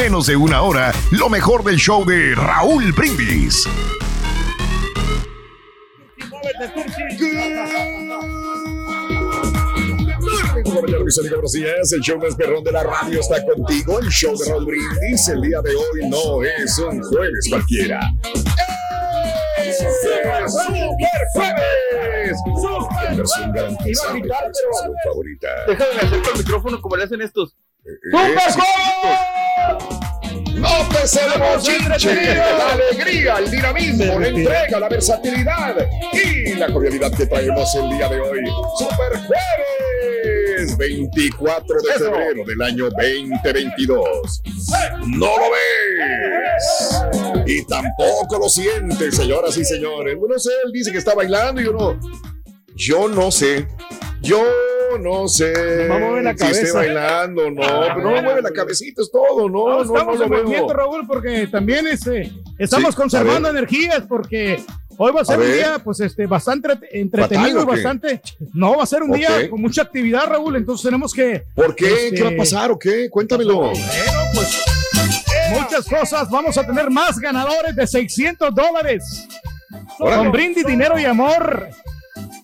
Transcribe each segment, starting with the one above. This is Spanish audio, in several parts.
menos de una hora lo mejor del show de Raúl Brindis. así es, el show más perrón de la radio está contigo, el show de Raúl Brindis. El día de hoy no es un jueves cualquiera. ¡Es Super Jueves! Versión garantizada de tu salud favorita. Déjame hacer con el micrófono como le hacen estos. ¡Super Jueves! No te cedemos, chinche, la alegría, el dinamismo, la entrega, la versatilidad y la cordialidad que traemos el día de hoy. Super Jueves, 24 de febrero del año 2022. No lo ves y tampoco lo sientes, señoras y señores. Bueno, sé, él dice que está bailando y yo no. Yo no sé. Yo no sé. No mueve la si esté cabeza. bailando, no. pero no mueve la cabecita, es todo, no. No, no, estamos lo en movimiento, Raúl, porque también este, estamos Sí, conservando energías, porque hoy va a ser A un ver. día, pues, este, bastante entretenido ¿Batalla y bastante. No, va a ser un Ok. día con mucha actividad, Raúl, entonces tenemos que. ¿Por qué? Este- ¿Qué va a pasar o qué? Cuéntamelo. Bueno, pues. Muchas cosas, vamos a tener más ganadores de 600 dólares. Con brindis, dinero y amor.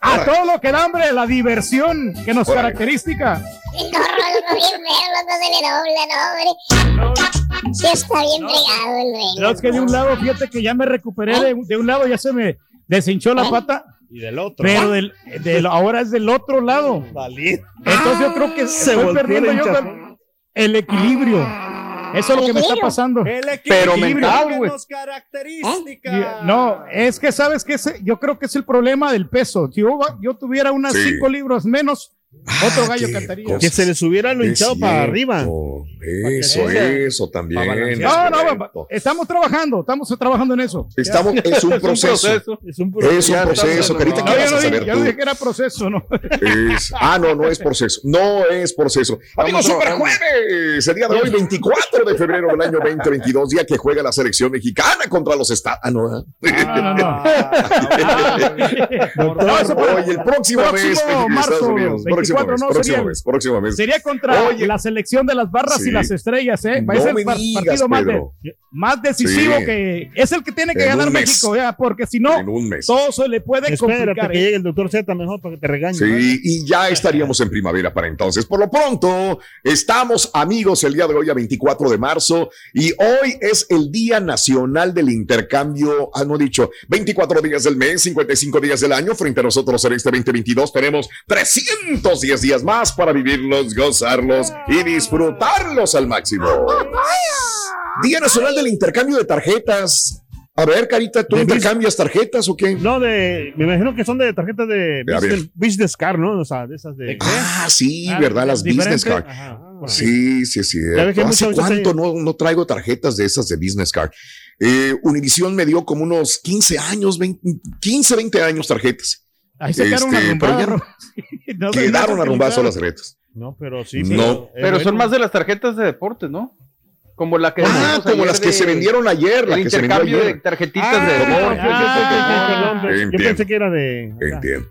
A todo lo que da hambre, la diversión que nos Órale. caracteriza. No, Rolfo, bien no se le dobla, no, hombre. Sí está bien pegado el güey. Pero es que de un lado, fíjate que ya me recuperé, de, de un lado ya se me deshinchó la pata, Y del otro. pero del, del- ahora es del otro lado. Valiente. Entonces yo creo que Se estoy volteó perdiendo yo el equilibrio. Eso es lo que me está pasando. El Pero mental, que güey. nos característica. No, es que sabes que ese- yo creo que es el problema del peso. Si yo, yo tuviera unas Sí. 5 libros menos, otro gallo qué cantaría. cosa. Que se le subiera lo hinchado para arriba. Eso, eso también. No, no, estamos trabajando, estamos trabajando en eso. Estamos, es un proceso. Es un Es un ya proceso, Carita, ¿qué vas no a saber yo dije que era proceso, ¿no? Es- ah, no, no es proceso. No es proceso. Amigos, Super Jueves. El día de hoy, 24 de febrero del año 2022, día que juega la selección mexicana contra los Estados. Ah, no. ¿eh? No, no, no. Doctor, No, eso para- Oye, el próximo, mes, marzo, Estados Unidos. Próximo 24, mes, no, próximo sería- mes, próximo mes. Sería contra Oye. la selección de las barras Sí. y las estrellas, ¿eh? Va a No ser par- partido más, de- Pedro. más decisivo Sí. que es el que tiene que En ganar. México, ya, porque si no, En un mes. todo se le puede Espérate complicar. que ¿eh? llegue el doctor Z mejor para que te regañe. Sí, y ya estaríamos en primavera para entonces. Por lo pronto, estamos amigos el día de hoy a 24 de marzo y hoy es el Día Nacional del Intercambio, ah, no he dicho, 24 días del mes, 55 días del año. Frente a nosotros en este 2022 tenemos 310 días más para vivirlos, gozarlos y disfrutarlos al máximo. Día Nacional del Intercambio de Tarjetas. A ver, Carita, ¿tú intercambias tarjetas o qué? No, de, me imagino que son de tarjetas de business, business card, ¿no? O sea, de esas de. Ah, sí, Ah, ¿verdad? Las business cards. Ajá. Sí, sí, sí. ¿Hace cuánto no, no traigo tarjetas de esas de business card? Eh, Univision me dio como unos 15 años, 20, 15, 20 años tarjetas. Ahí se quedaron Este, arrumbadas, pero ya ¿no? Quedaron arrumbadas las tarjetas. No, pero sí. No. Pero son más de las tarjetas de deportes, ¿no? Como la que Ah, como las que de- se vendieron ayer, la el que se vendió de tarjetitas Ah, de sí, deporte. sí, sí, sí, Ah, perdón, yo entiendo. pensé que era de. Entiendo.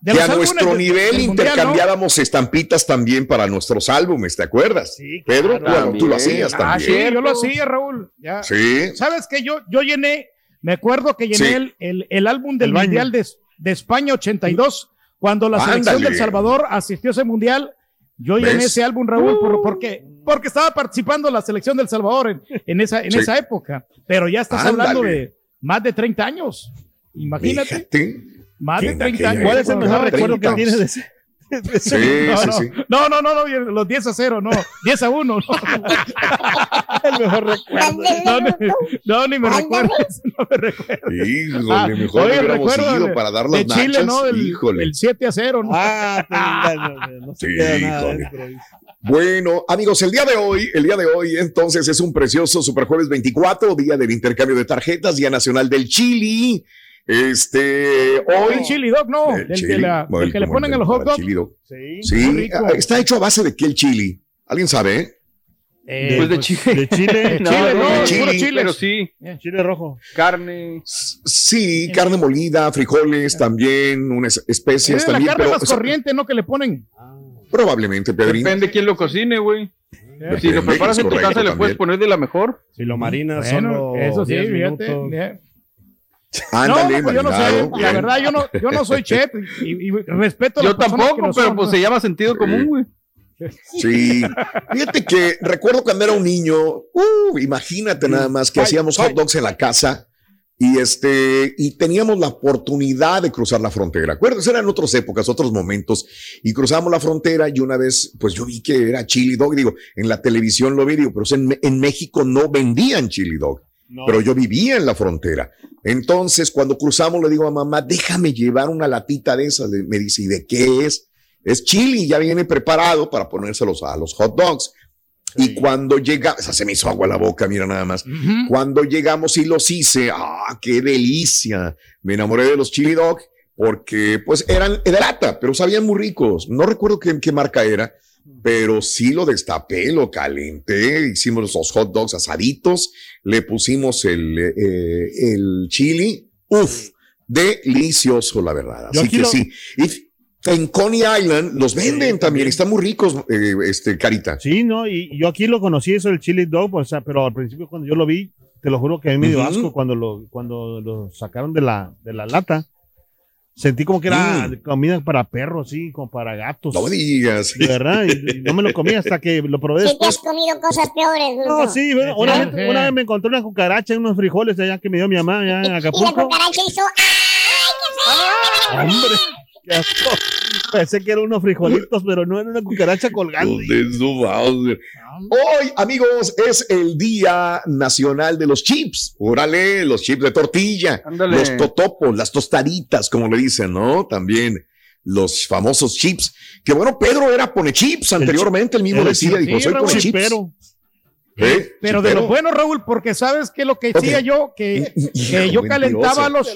De que a nuestro nivel intercambiábamos estampitas también para nuestros álbumes, ¿te acuerdas? Sí, Pedro, claro. tú, tú lo También. hacías Ah, también. Sí, ¿Cierto? yo lo hacía, Raúl. Ya. Sí. ¿Sabes que yo, yo llené, me acuerdo que llené Sí. el, el, el álbum del El. Mundial de, de España 82, cuando la selección Ándale. del Salvador asistió a ese Mundial. Yo llené ¿Ves? ese álbum, Raúl, por, porque, porque estaba participando la selección del Salvador en, en esa, en Sí. esa época. Pero ya estás Ándale. hablando de más de 30 años. Imagínate, Fíjate. más de en 30 aquella años. ¿Cuál es el mejor Treinta. recuerdo que tienes de ese? Sí, No, sí, no, sí. no, no, no, no, los 10 a 0, no, 10 a 1, no, el mejor recuerdo. No, ni- no, ni me recuerdo, no me recuerdo. Híjole, Ah, mejor oye, hubiéramos recuerdo ido para dar las de Chile, nachas. ¿no? El, Híjole. el 7 a 0, ¿no? Ah, te- no, no, no se Sí, nada híjole. dentro. Bueno, amigos, el día de hoy, el día de hoy, entonces es un precioso Super Jueves 24, día del intercambio de tarjetas, Día Nacional del Chili. Este, hoy. El chili dog, no, El chili, que, la- bueno, del que le ponen el- a los hot el dogs. Sí. Sí, ah, está hecho a base de qué el chili. ¿Alguien sabe? eh? Eh, Pues de pues, chile. De chile. No, chile, no, no, de chile. chile. Pero sí, Chile rojo. carne. Sí, carne molida, frijoles también, unas especias Es la también, carne pero más o sea, corriente, ¿no? Que le ponen. probablemente, Pedrín. Depende quién lo cocine, güey. Si lo preparas en tu casa, le puedes poner de la mejor. Si lo marinas Bueno, solo eso sí, 10 fíjate. Ándale, no, pues yo no sé. La verdad, yo no, yo no soy chef y, y respeto Yo tampoco, pero son, pues ¿no? se llama sentido común, güey. Sí, fíjate que recuerdo cuando era un niño, uh, imagínate nada más que hacíamos hot dogs en la casa y este y teníamos la oportunidad de cruzar la frontera. ¿Acuerdas? Eran otras épocas, otros momentos y cruzamos la frontera y una vez pues yo vi que era chili dog, digo, en la televisión lo vi, digo, pero en, en México no vendían chili dog No. pero yo vivía en la frontera. Entonces, cuando cruzamos, le digo a mamá, déjame llevar una latita de esas. Me dice, ¿y de qué es? Es chili, ya viene preparado para ponérselos a los hot dogs. Y cuando llega, esa se me hizo agua la boca, mira nada más. Cuando llegamos y los hice, ¡ah, qué delicia! Me enamoré de los chili dog porque pues eran de lata, pero sabían muy ricos. No recuerdo qué, qué marca era, pero sí lo destapé, lo calenté, hicimos los hot dogs asaditos, le pusimos el, eh, el chili. Uf, delicioso, la verdad. Así que lo- sí. Y en Coney Island los venden también, están muy ricos, eh, este, Carita. Sí, no, y yo aquí lo conocí, eso del chili dog, o sea, pero al principio cuando yo lo vi, te lo juro que a mí me dio asco cuando lo, cuando lo sacaron de la, de la lata. Sentí como que era Mm. comida para perros, sí, como para gatos. No me digas. De verdad, y, y no me lo comí hasta que lo probé Si te has después. comido cosas peores, No, Bruto. sí, bueno, una, Sí, vez, una vez me encontré una cucaracha en unos frijoles allá que me dio mi mamá allá en Y la Acapulco. cucaracha hizo. ¡Ay, Hombre, qué asco. Pensé que eran unos frijolitos, pero no era una cucaracha colgando. Hoy, amigos, es el Día Nacional de los Chips. Órale, los chips de tortilla, Ándale. los totopos, las tostaditas, como le dicen, ¿no? También los famosos chips. Que bueno, Pedro era pone chips anteriormente, él mismo el decía, chip- dijo, sí, soy pone chips. ¿Eh? Pero de lo bueno, Raúl, porque sabes que lo que decía yo, que, que yo calentaba los,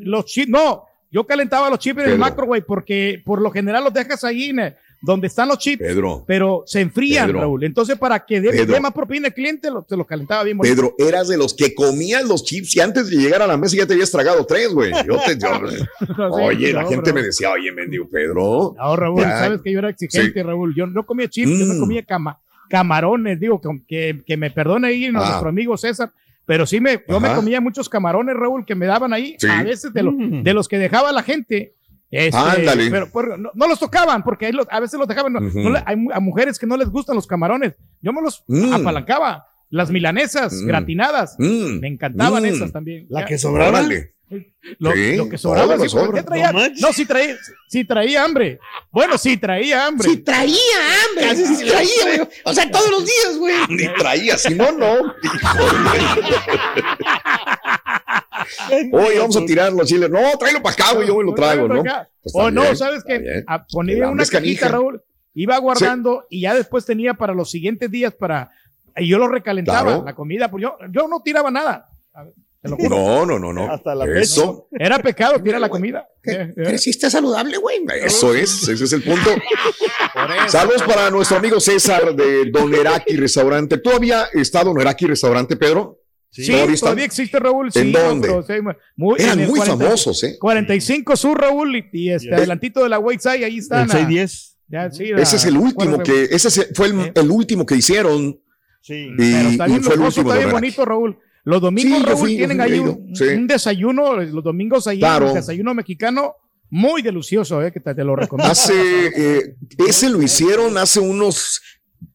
los chips, no, yo calentaba los chips en el microwave porque por lo general los dejas ahí en el- donde están los chips, Pedro, pero se enfrían, Pedro. Raúl. Entonces, para que dé, más propina el cliente, lo- se los calentaba bien bonito. Pedro, eras de los que comían los chips y antes de llegar a la mesa ya te habías tragado tres, güey. Yo te- yo- No, oye, la no, gente me decía, oye, mendigo Pedro. No, Raúl, Ya. sabes que yo era exigente, Raúl. Yo no comía chips, yo Mm. no comía cama, camarones, digo, que, que, que me perdone ahí Ah. nuestro amigo César. Pero sí, me, yo me comía muchos camarones, Raúl, que me daban ahí, Sí. a veces de, lo- Mm. de los que dejaba la gente. Este, Ándale. Pero, pero no, no los tocaban, porque ahí los- a veces los dejaban. no- Ujú. no le- hay a mujeres que no les gustan los camarones. Yo me los Mm. apalancaba. Las milanesas Mm. gratinadas. Mm. Me encantaban Mm. esas también. La que sobraba. Órale. Lo, Sí, lo que sobraba, sí, ¿por qué sobra. traía? No. No, sí traía, sí traía hambre. Bueno, sí traía hambre. Sí, traía hambre, así sí traía, güey. O sea, todos los días, güey. Ni traía, si no, no. Hoy vamos a tirar los chiles. No, tráelo para acá, güey, yo me lo trago, ¿no? Pues o no, bien, ¿sabes está qué? bien. A El poner hambre una cajita, Raúl, iba guardando y ya después tenía para los siguientes días para. Y yo lo recalentaba, Claro. la comida, pues yo, yo no tiraba nada. No, no, no, no. Hasta la Eso, Era pecado tirar la comida. ¿Qué? Eh, eh. Creciste saludable, güey. eso es, ese es el punto. Saludos para nuestro amigo César de Don Eraki Restaurante. ¿Todavía está Don Eraki Restaurante, Pedro? Sí, ¿Todavía existe Raúl. ¿En sí, dónde? otro, sí, muy, en Eran muy 40 famosos, ¿eh? 45 Sur, Raúl, y, y este, adelantito de la Wayside, ahí están. El 610. Ya, sí, la- Ese es el último que, ese es- fue el, Eh. el último que hicieron. Sí. Y, Pero está y bien fue el último está bien bonito, Raúl. Los domingos, Sí, Raúl, fui, tienen ahí un, sí. un desayuno, los domingos ahí, Claro. un desayuno mexicano muy delicioso, eh, que te, te lo recomiendo. Hace, eh, ese lo hicieron hace unos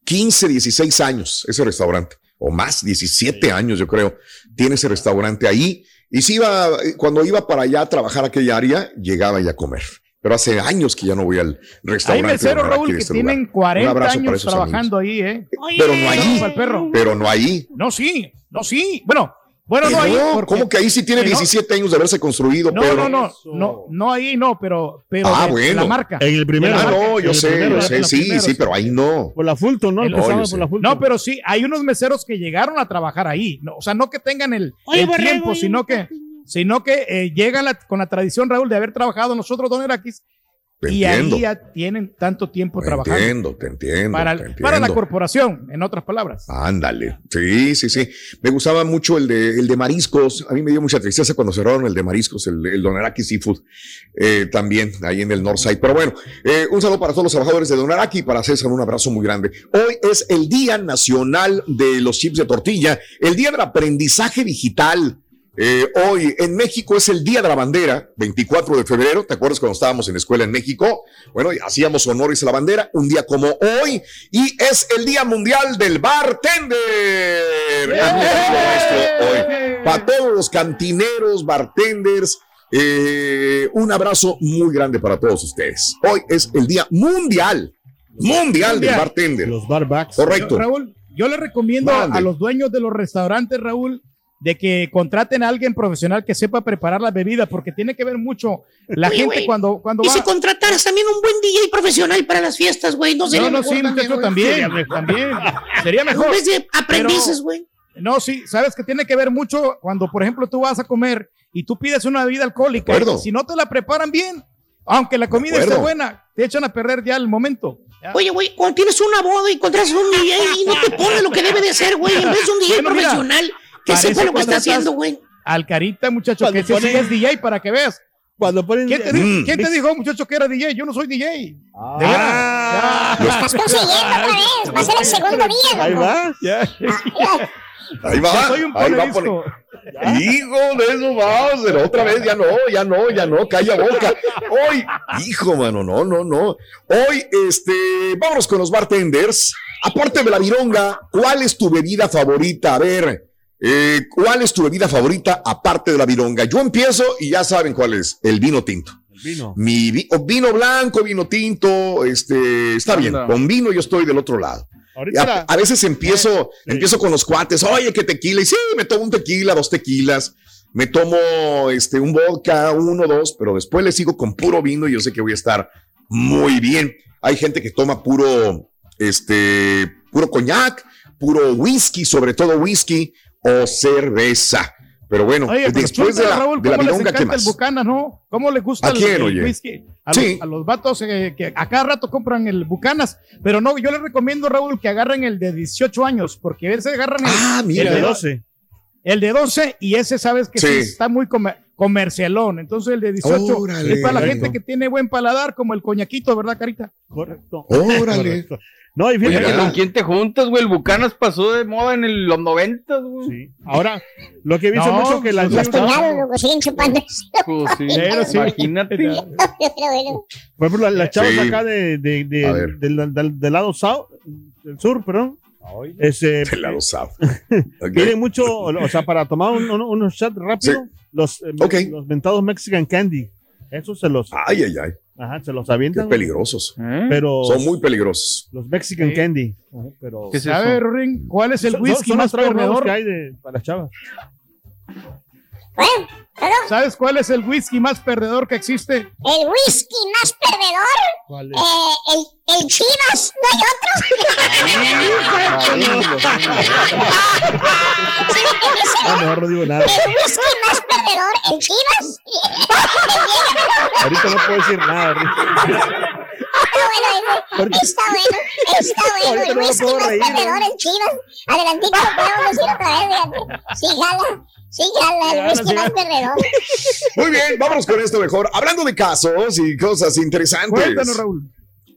15, 16 años, ese restaurante, o más, 17 años yo creo, tiene ese restaurante ahí. Y si iba, cuando iba para allá a trabajar aquella área, llegaba ya a comer. Pero hace años que ya no voy al Hay restaurante. meseros, Don Eraki Raúl, que este tienen lugar. 40 Un abrazo para años trabajando ahí, ¿eh? Pero no ahí, perro. pero no ahí. No, sí, no, sí. Bueno, Bueno, no ahí. no, porque- ¿Cómo que ahí sí tiene que no. 17 años de haberse construido? No, pero... no, no, no, no ahí no, pero, pero Ah, de- bueno. la marca. En el primero. Ah, no, yo sé, primero, yo sé, sí, primeros, sí, pero ahí no. Por la Fulton, ¿no? El- sí. por la Fulton. No, pero sí, hay unos meseros que llegaron a trabajar ahí. No, o sea, no que tengan el, Oye, el tiempo, sino que, sino que eh, llegan la- con la tradición, Raúl, de haber trabajado nosotros, Don Eraquis, Te y entiendo. ahí ya tienen tanto tiempo Te trabajando. entiendo, te entiendo. para, te el- para la entiendo. corporación, en otras palabras. Ándale. Sí, sí, sí. Me gustaba mucho el de, el de mariscos. A mí me dio mucha tristeza cuando cerraron el de mariscos, el, el Donaraki Seafood, eh, también ahí en el Northside. Pero bueno, eh, un saludo para todos los trabajadores de Donaraki, para César, un abrazo muy grande. Hoy es el Día Nacional de los Chips de Tortilla, el Día del Aprendizaje Digital. Eh, hoy en México es el Día de la Bandera, 24 de febrero. ¿Te acuerdas cuando estábamos en la escuela en México? Bueno, hacíamos honores a la bandera, un día como hoy, y es el Día Mundial del Bartender. Hoy. Para todos los cantineros, bartenders, eh, un abrazo muy grande para todos ustedes. Hoy es el Día Mundial, Mundial del. Bartender. Los barbacks. Correcto. Yo, Raúl, yo le recomiendo Mande. a los dueños de los restaurantes, Raúl, de que contraten a alguien profesional que sepa preparar las bebidas, porque tiene que ver mucho la Oye, gente cuando, cuando Y va. si contrataras también un buen DJ profesional para las fiestas, güey, no sería No, no, mejor sí, güey? también, también. Sería En mejor. vez de aprendices, güey. No, sí, sabes que tiene que ver mucho cuando, por ejemplo, tú vas a comer y tú pides una bebida alcohólica. Y si no te la preparan bien, aunque la comida esté buena, te echan a perder ya el momento. Ya. Oye, güey, cuando tienes una boda y contratas un DJ y no te pone lo que debe de ser, güey, en vez de un DJ Bueno, profesional parece sepa lo que está haciendo, güey. Al carita, muchacho, Cuando que ese sí ponen- es DJ para que veas. Cuando ponen. ¿Quién te, Mm. dijo, ¿quién te dijo, muchacho, que era DJ? Yo no soy DJ. De Ah. Ya. Estás consiguiendo otra vez. Va a ser el segundo día. Ahí va. Ya. Ahí va. Ya soy un ahí va poner- Hijo de eso, Bowser, otra vez, ya no, ya no, ya no, calla boca. Hoy, hijo, mano, no, no, no. Hoy, este, vámonos con los bartenders. Aparte de la vironga, ¿cuál es tu bebida favorita? A ver, eh, ¿cuál es tu bebida favorita aparte de la vironga? Yo empiezo y ya saben cuál es, el vino tinto. El vino. Mi vi- o vino blanco, vino tinto, este, está bien, con vino yo estoy del otro lado. A, la- a veces empiezo, empiezo con los cuates, oye, que tequila, y sí, me tomo un tequila, dos tequilas, me tomo este, un vodka, uno, dos, pero después le sigo con puro vino y yo sé que voy a estar muy bien. Hay gente que toma puro, este, puro coñac, puro whisky, sobre todo whisky o cerveza. Pero bueno, Oye, pero después de la, Raúl, de la ¿cómo les milonga, ¿qué encanta el más? Bucanas, no? ¿Cómo les gusta ¿A el, quién, el oye? whisky? A, Sí. los, a los vatos eh, que a cada rato compran el Bucanas. Pero no, yo les recomiendo, Raúl, que agarren el de 18 años, porque a veces agarran el, Ah, de 12. el de 12 y ese sabes que sí Sí. está muy comer- comercialón. Entonces el de 18 Órale. es para la gente que tiene buen paladar, como el coñaquito, ¿verdad, Carita? Correcto. Órale. Correcto. No, y Oye, fíjate que. ¿con quién te juntas, güey? El Bucanas pasó de moda en el- los noventas, güey. Sí. Ahora, lo que he visto No, mucho que la pues, Los cuñados, loco, siguen chupando. Pues sí, Pero sí. imagínate. Por ejemplo, la- las chavas Sí. acá de, del, del- del lado south, del sur, perdón, ese, Del lado south. Ok. tienen mucho, o sea, para tomar un- un- unos shots rápido, los, eh, los mentados Mexican Candy, esos se los, Ay, ay, ay. Ajá, se los Qué avientan, peligrosos. ¿Eh? pero Son muy peligrosos. los Mexican Sí. Candy, ajá, pero ¿Qué eso? ver, Ring, ¿cuál es el son- whisky son más perdedor? que hay de, para las chavas. Bueno, perdón. ¿Sabes cuál es el whisky más perdedor que existe? El whisky más perdedor, ¿Cuál es? eh, el, el Chivas, ¿no hay otro? Ah, mejor no digo nada. El whisky más perdedor, el Chivas. Ahorita no puedo decir nada. Está bueno, está bueno, está bueno. Ahorita El no whisky puedo más perdedor, el Chivas. Adelantito lo podemos decir otra vez, fíjate. Sí, jala, sí, Jala, whisky sí, jala. perdedor. Muy bien, vámonos con esto mejor. Hablando de casos y cosas interesantes. Cuéntanos, Raúl.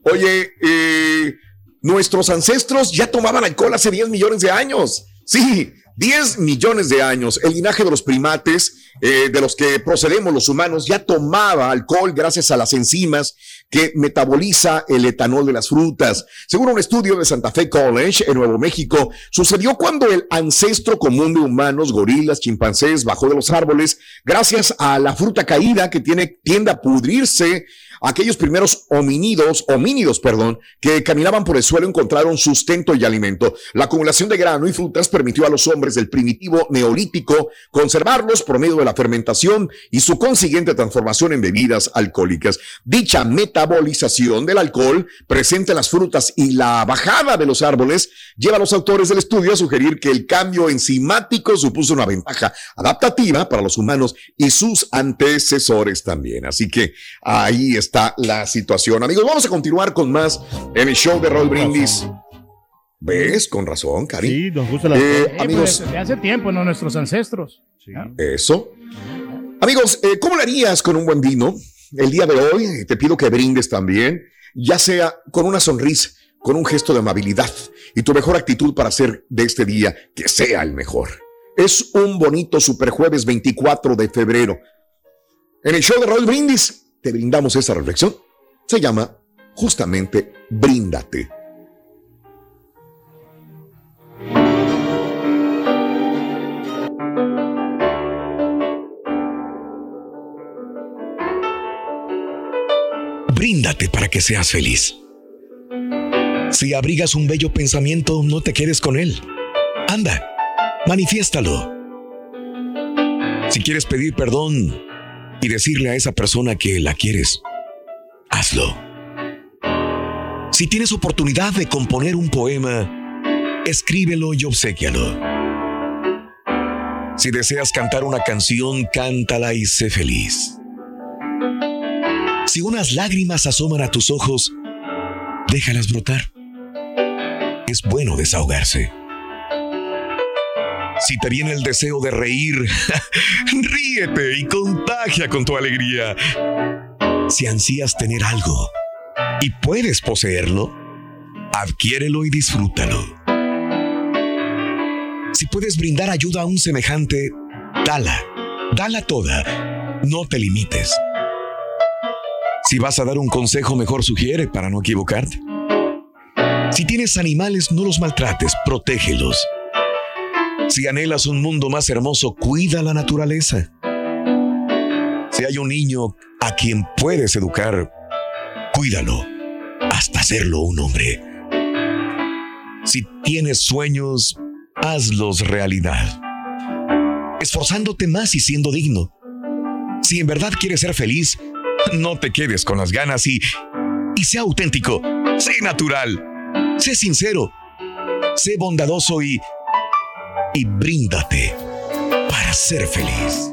Oye, eh, nuestros ancestros ya tomaban alcohol hace 10 millones de años. Sí, 10 millones de años. El linaje de los primates, eh, de los que procedemos los humanos, ya tomaba alcohol gracias a las enzimas que metaboliza el etanol de las frutas. Según un estudio de Santa Fe College en Nuevo México, sucedió cuando el ancestro común de humanos, gorilas, chimpancés, bajó de los árboles gracias a la fruta caída que tiene, tiende a pudrirse Aquellos primeros homínidos, homínidos, perdón, que caminaban por el suelo encontraron sustento y alimento. La acumulación de grano y frutas permitió a los hombres del primitivo neolítico conservarlos por medio de la fermentación y su consiguiente transformación en bebidas alcohólicas. Dicha metabolización del alcohol presente en las frutas y la bajada de los árboles lleva a los autores del estudio a sugerir que el cambio enzimático supuso una ventaja adaptativa para los humanos y sus antecesores también. Así que ahí está la situación. Amigos, vamos a continuar con más en el show de Roll Brindis. ¿Ves? Con razón, Cari. Sí, nos gusta la Eh, Eh, amigos, pues, de hace tiempo, ¿no? Nuestros ancestros. Sí. Eso. Amigos, eh, ¿cómo lo harías con un buen vino? El día de hoy eh, te pido que brindes también, ya sea con una sonrisa, con un gesto de amabilidad y tu mejor actitud para hacer de este día que sea el mejor. Es un bonito superjueves 24 de febrero. En el show de Roll Brindis te brindamos esta reflexión. Se llama justamente Bríndate. Bríndate para que seas feliz. Si abrigas un bello pensamiento, no te quedes con él. Anda, manifiéstalo. Si quieres pedir perdón y decirle a esa persona que la quieres, hazlo. Si tienes oportunidad de componer un poema, escríbelo y obséquialo. Si deseas cantar una canción, cántala y sé feliz. Si unas lágrimas asoman a tus ojos, déjalas brotar. Es bueno desahogarse. Si te viene el deseo de reír, ríete y contagia con tu alegría. Si ansías tener algo y puedes poseerlo, adquiérelo y disfrútalo. Si puedes brindar ayuda a un semejante, dala, dala toda. No te limites. Si vas a dar un consejo, mejor sugiere para no equivocarte. Si tienes animales, no los maltrates, protégelos. Si anhelas un mundo más hermoso, cuida la naturaleza. Si hay un niño a quien puedes educar, cuídalo hasta hacerlo un hombre. Si tienes sueños, hazlos realidad. Esforzándote más y siendo digno. Si en verdad quieres ser feliz, no te quedes con las ganas y, y sé auténtico, sé natural, sé sincero, sé bondadoso y, y bríndate para ser feliz.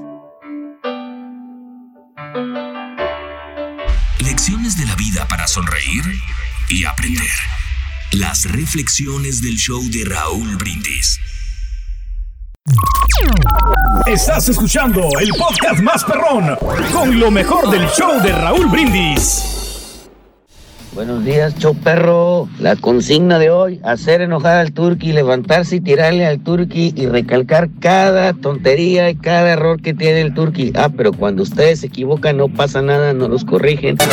Lecciones de la vida para sonreír y aprender. Las reflexiones del show de Raúl Brindis. Estás escuchando el podcast más perrón con lo mejor del show de Raúl Brindis. Buenos días, show perro. La consigna de hoy, hacer enojar al turqui, levantarse y tirarle al turqui y recalcar cada tontería y cada error que tiene el turqui. Ah, pero cuando ustedes se equivocan no pasa nada, no los corrigen. que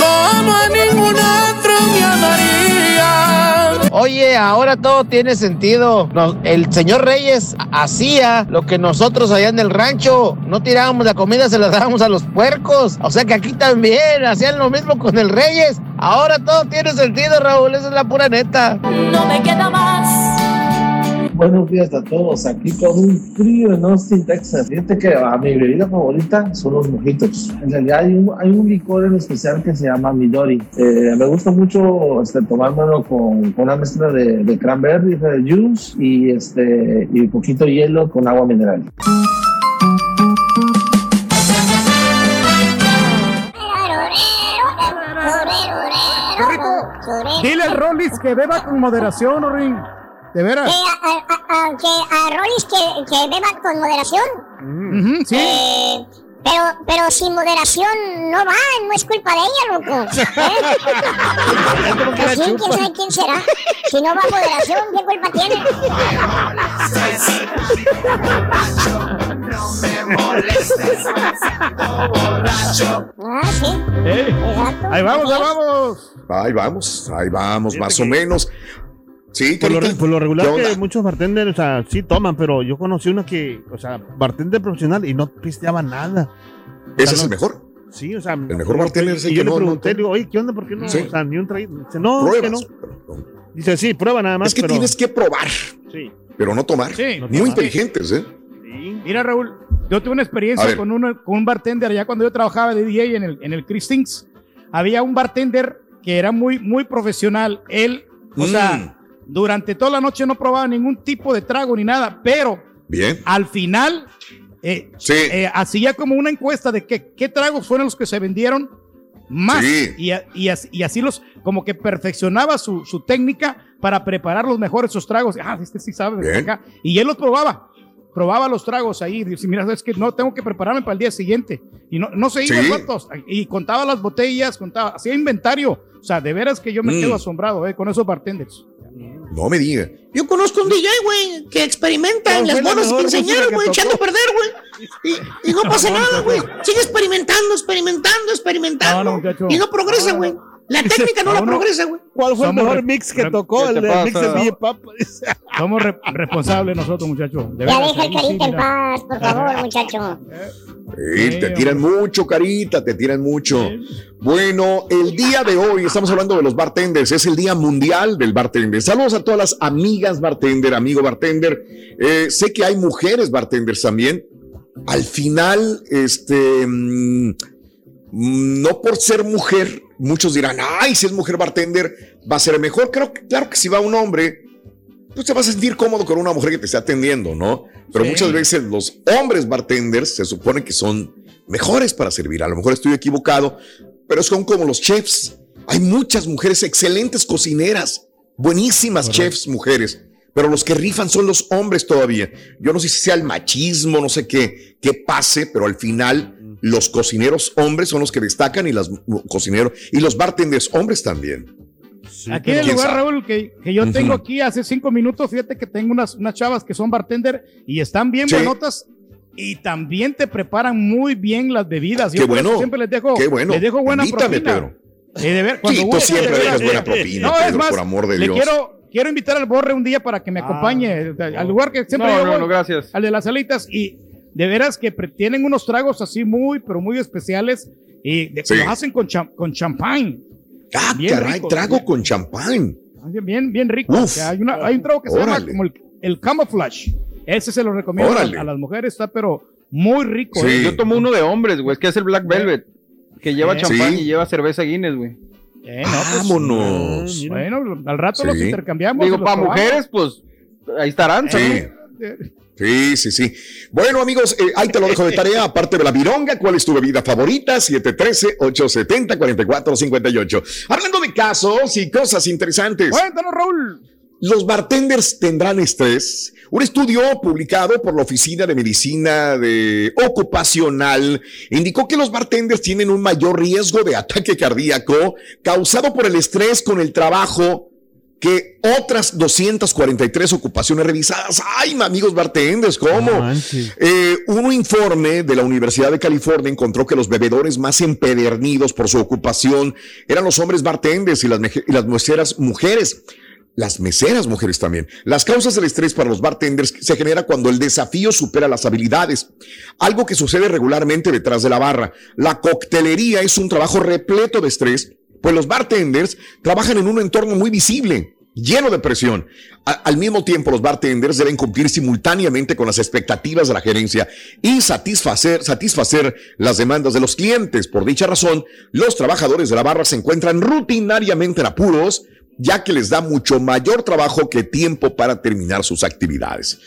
como a ningún otro me amaría. Oye, ahora todo tiene sentido. El señor Reyes hacía lo que nosotros allá en el rancho. No tirábamos la comida, se la dábamos a los puercos. O sea que aquí también hacían lo mismo con el Reyes. Ahora todo tiene sentido, Raúl. Esa es la pura neta. No me queda más. Buenos días a todos, aquí con un frío en Austin, Texas. Fíjate que mi bebida favorita son los mojitos. En realidad hay un, licor en especial que se llama Midori. Eh, me gusta mucho este, tomármelo con, una mezcla de, de cranberry, de juice y, este, y poquito hielo con agua mineral. Dile al Rollis que beba con moderación, Ring. De veras. Que a, a- a- que a Rollis que, que beba con moderación. Ujú, sí. Eh, pero, pero sin moderación no va, no es culpa de ella, loco. ¿Eh? Pues quién chupa. sabe quién será. Si no va a moderación, ¿qué culpa tiene? Ah, sí. Exacto. Ahí vamos, ahí vamos. Ahí vamos, ahí vamos, más o menos. Sí, Por lo, Carita, por lo regular que muchos bartenders, o sea, sí toman, pero yo conocí una que, o sea, bartender profesional y no pisteaba nada. Ese es el mejor. Sí, o sea, El mejor bartender es el y que yo le no- pregunté, le digo, oye, ¿qué onda? ¿Por qué no? Sí. O sea, ni un traído. Dice, no, es que Pruebas. no. Dice, sí, prueba nada más. Es que pero- tienes que probar, Sí. pero no tomar. Sí. Muy inteligentes, ¿eh? Mira, Raúl, yo tuve una experiencia con, uno- con un bartender allá cuando yo trabajaba de DJ en el, en el Christings. Había un bartender que era muy, muy profesional. Él, o Mm. sea, durante toda la noche no probaba ningún tipo de trago ni nada, pero Bien. al final eh, eh, hacía como una encuesta de que, qué tragos fueron los que se vendieron más. Sí. Y, y así, y así los, como que perfeccionaba su, su técnica para preparar los mejores esos tragos. Ah, este sí sabe. acá. Y él los probaba. Probaba los tragos ahí. Dice, mira, es que no tengo que prepararme para el día siguiente. Y no, no se iba Sí. Y contaba las botellas, contaba, hacía inventario. O sea, de veras que yo me Mm. quedo asombrado eh, con esos bartenders. No me diga. Yo conozco un DJ, güey, que experimenta ¿Cuál en las bodas que güey, tocó? echando a perder, güey. Y, y no pasa nada, güey. Sigue experimentando, experimentando, experimentando. No, y no progresa, güey. La técnica no la progresa, güey. ¿Cuál fue el mejor mix que tocó? ¿Qué El, mix de DJ Papa. Somos re- responsables nosotros, muchachos. Ya deja el carita en paz, por favor, muchacho. Sí, te tiran mucho, carita, te tiran mucho. Bueno, el día de hoy estamos hablando de los bartenders, es el Día Mundial del Bartender. Saludos a todas las amigas bartender, amigo bartender. Eh, sé que hay mujeres bartenders también. Al final, este, mm, mm, no por ser mujer, muchos dirán, ay, si es mujer bartender, va a ser mejor. Creo que, claro que si va un hombre, pues te vas a sentir cómodo con una mujer que te esté atendiendo, ¿no? Pero Sí. muchas veces los hombres bartenders se supone que son mejores para servir. A lo mejor estoy equivocado, pero son como los chefs. Hay muchas mujeres excelentes cocineras, buenísimas chefs mujeres, pero los que rifan son los hombres todavía. Yo no sé si sea el machismo, no sé qué, qué pase, pero al final los cocineros hombres son los que destacan y los cocineros y los bartenders hombres también. Aquí en el ¿Quién lugar, sabe? Raúl, que, que yo Ujú. tengo aquí hace cinco minutos, fíjate que tengo unas, unas chavas que son bartender y están bien Sí. buenotas y también te preparan muy bien las bebidas. Qué Yo eso bueno, siempre les dejo, qué bueno. les dejo buena Invítame, propina. Pedro. Eh, de ver, cuando Sí, tú siempre de dejas buena eh, propina, No, es Pedro, más, por amor de le Dios. quiero, quiero invitar al Borre un día para que me acompañe eh, al lugar que siempre No, yo no, no, gracias. al de las alitas y de veras que tienen unos tragos así muy, pero muy especiales y de, Sí. los hacen con, con champán. Ah, Bien caray, rico, trago bien. con champán. Bien, bien rico. Uf. O sea, hay, una- hay un trago que se llama como el, el camouflage. Ese se lo recomiendo a, las mujeres, está pero muy rico. Sí. ¿eh? Yo tomo uno de hombres, güey, que es el Black Velvet, que lleva Sí. champán y lleva cerveza Guinness, güey. Eh, no, pues, Vámonos. bueno, al rato los intercambiamos. Digo, los para probamos. mujeres, pues, ahí estarán, Sí. Sí, sí, sí. Bueno, amigos, eh, ahí te lo dejo de tarea. Aparte de la vironga, ¿cuál es tu bebida favorita? 713-870-4458. Hablando de casos y cosas interesantes. Cuéntanos, Raúl. ¿Los bartenders tendrán estrés? Un estudio publicado por la Oficina de Medicina de Ocupacional indicó que los bartenders tienen un mayor riesgo de ataque cardíaco causado por el estrés con el trabajo que otras 243 ocupaciones revisadas. Ay, amigos bartenders, ¿cómo? Eh, un informe de la Universidad de California encontró que los bebedores más empedernidos por su ocupación eran los hombres bartenders y las, meje- y las meseras mujeres. Las meseras mujeres también. Las causas del estrés para los bartenders se genera cuando el desafío supera las habilidades. Algo que sucede regularmente detrás de la barra. La coctelería es un trabajo repleto de estrés, pues los bartenders trabajan en un entorno muy visible, lleno de presión. A- al mismo tiempo, los bartenders deben cumplir simultáneamente con las expectativas de la gerencia y satisfacer, satisfacer las demandas de los clientes. Por dicha razón, los trabajadores de la barra se encuentran rutinariamente en apuros, ya que les da mucho mayor trabajo que tiempo para terminar sus actividades.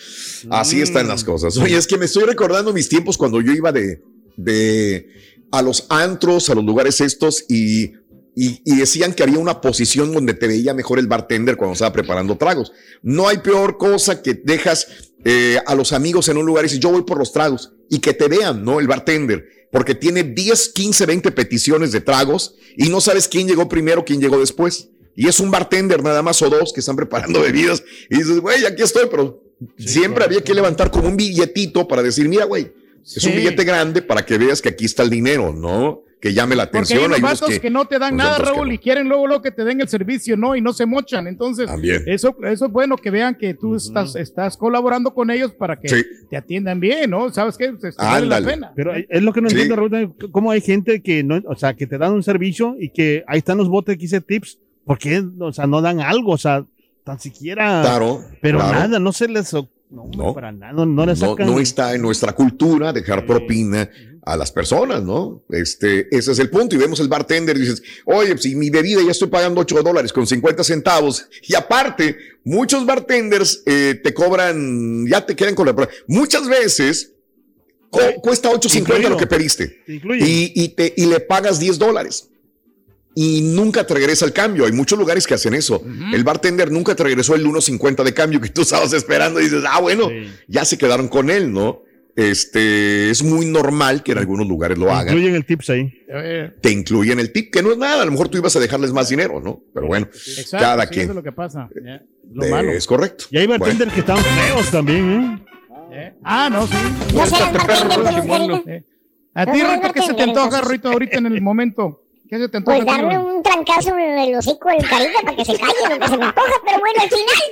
Así están las cosas. Oye, es que me estoy recordando mis tiempos cuando yo iba de, de a los antros, a los lugares estos y, y, y decían que había una posición donde te veía mejor el bartender cuando estaba preparando tragos. No hay peor cosa que dejas eh, a los amigos en un lugar y dices, yo voy por los tragos y que te vean, ¿no? El bartender, porque tiene 10, 15, 20 peticiones de tragos y no sabes quién llegó primero, quién llegó después. Y es un bartender nada más o dos que están preparando bebidas y dices, güey, aquí estoy, pero siempre había que levantar como un billetito para decir, mira, güey, es un billete grande para que veas que aquí está el dinero, ¿no? Que llame la Porque hay atención. unos hay unos vatos que, no te dan pues, nada, que Raúl, y quieren luego, luego que te den el servicio, ¿no? Y no se mochan. Entonces, También. eso, eso es bueno que vean que tú estás, estás colaborando con ellos para que Sí. te atiendan bien, ¿no? ¿Sabes qué? Pues, te vale la pena. Pero es lo que no Sí. entiendo, Raúl, cómo hay gente que no, o sea, que te dan un servicio y que ahí están los botes que hice tips, ¿por qué, o sea, no dan algo? O sea, tan siquiera. Claro, Pero claro. nada, no se les. No, No. para nada, no, no le no, sacan. no está en nuestra cultura dejar propina a las personas, ¿no? Este, ese es el punto. Y vemos el bartender y dices, oye, si mi bebida ya estoy pagando 8 dólares con 50 centavos. Y aparte, muchos bartenders eh, te cobran, ya te quedan con la... Muchas veces cu- cuesta 8.50 Incluido. lo que pediste. Y, y, te, y le pagas 10 dólares. Y nunca te regresa el cambio. Hay muchos lugares que hacen eso. El bartender nunca te regresó el 1.50 de cambio que tú estabas esperando y dices, ah, bueno, ya se quedaron con él, ¿no? Este es muy normal que en algunos lugares lo hagan. Incluyen el tips ahí. Te incluyen el tip, que no es nada. A lo mejor tú ibas a dejarles más dinero, ¿no? Pero bueno, Exacto, cada sí, quien. Eso es lo que pasa. Ya, Lo Eh, malo. Es correcto. Y hay bartenders que están feos también, ¿eh? Ah, no, sí. No. Eh, A ti, Rito, ¿qué se te antoja. Rito, ahorita en el momento? ¿Qué se te antoja? Pues darle un trancazo en el hocico al carita para que se calle lo que se me antoja. Pero bueno, al final,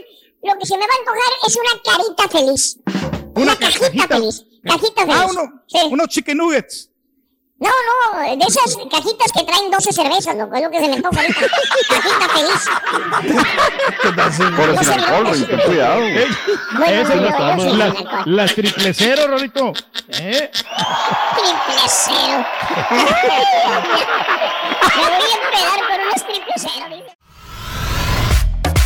lo que se me va a antojar es una carita feliz. Una, cajita, feliz. Cajita feliz. Ah, uno, unos chicken nuggets. No, no, de esas cajitas que traen 12 cervezas, loco, es lo que se me antoja ahorita. Cajita feliz. Por No sin alcohol, loco. Rito, cuidado. Bueno, Esas yo- las, yo sí, las- triple cero, Rorito. ¿Eh? Triple cero. Me voy a empedar con unas triple cero. dice.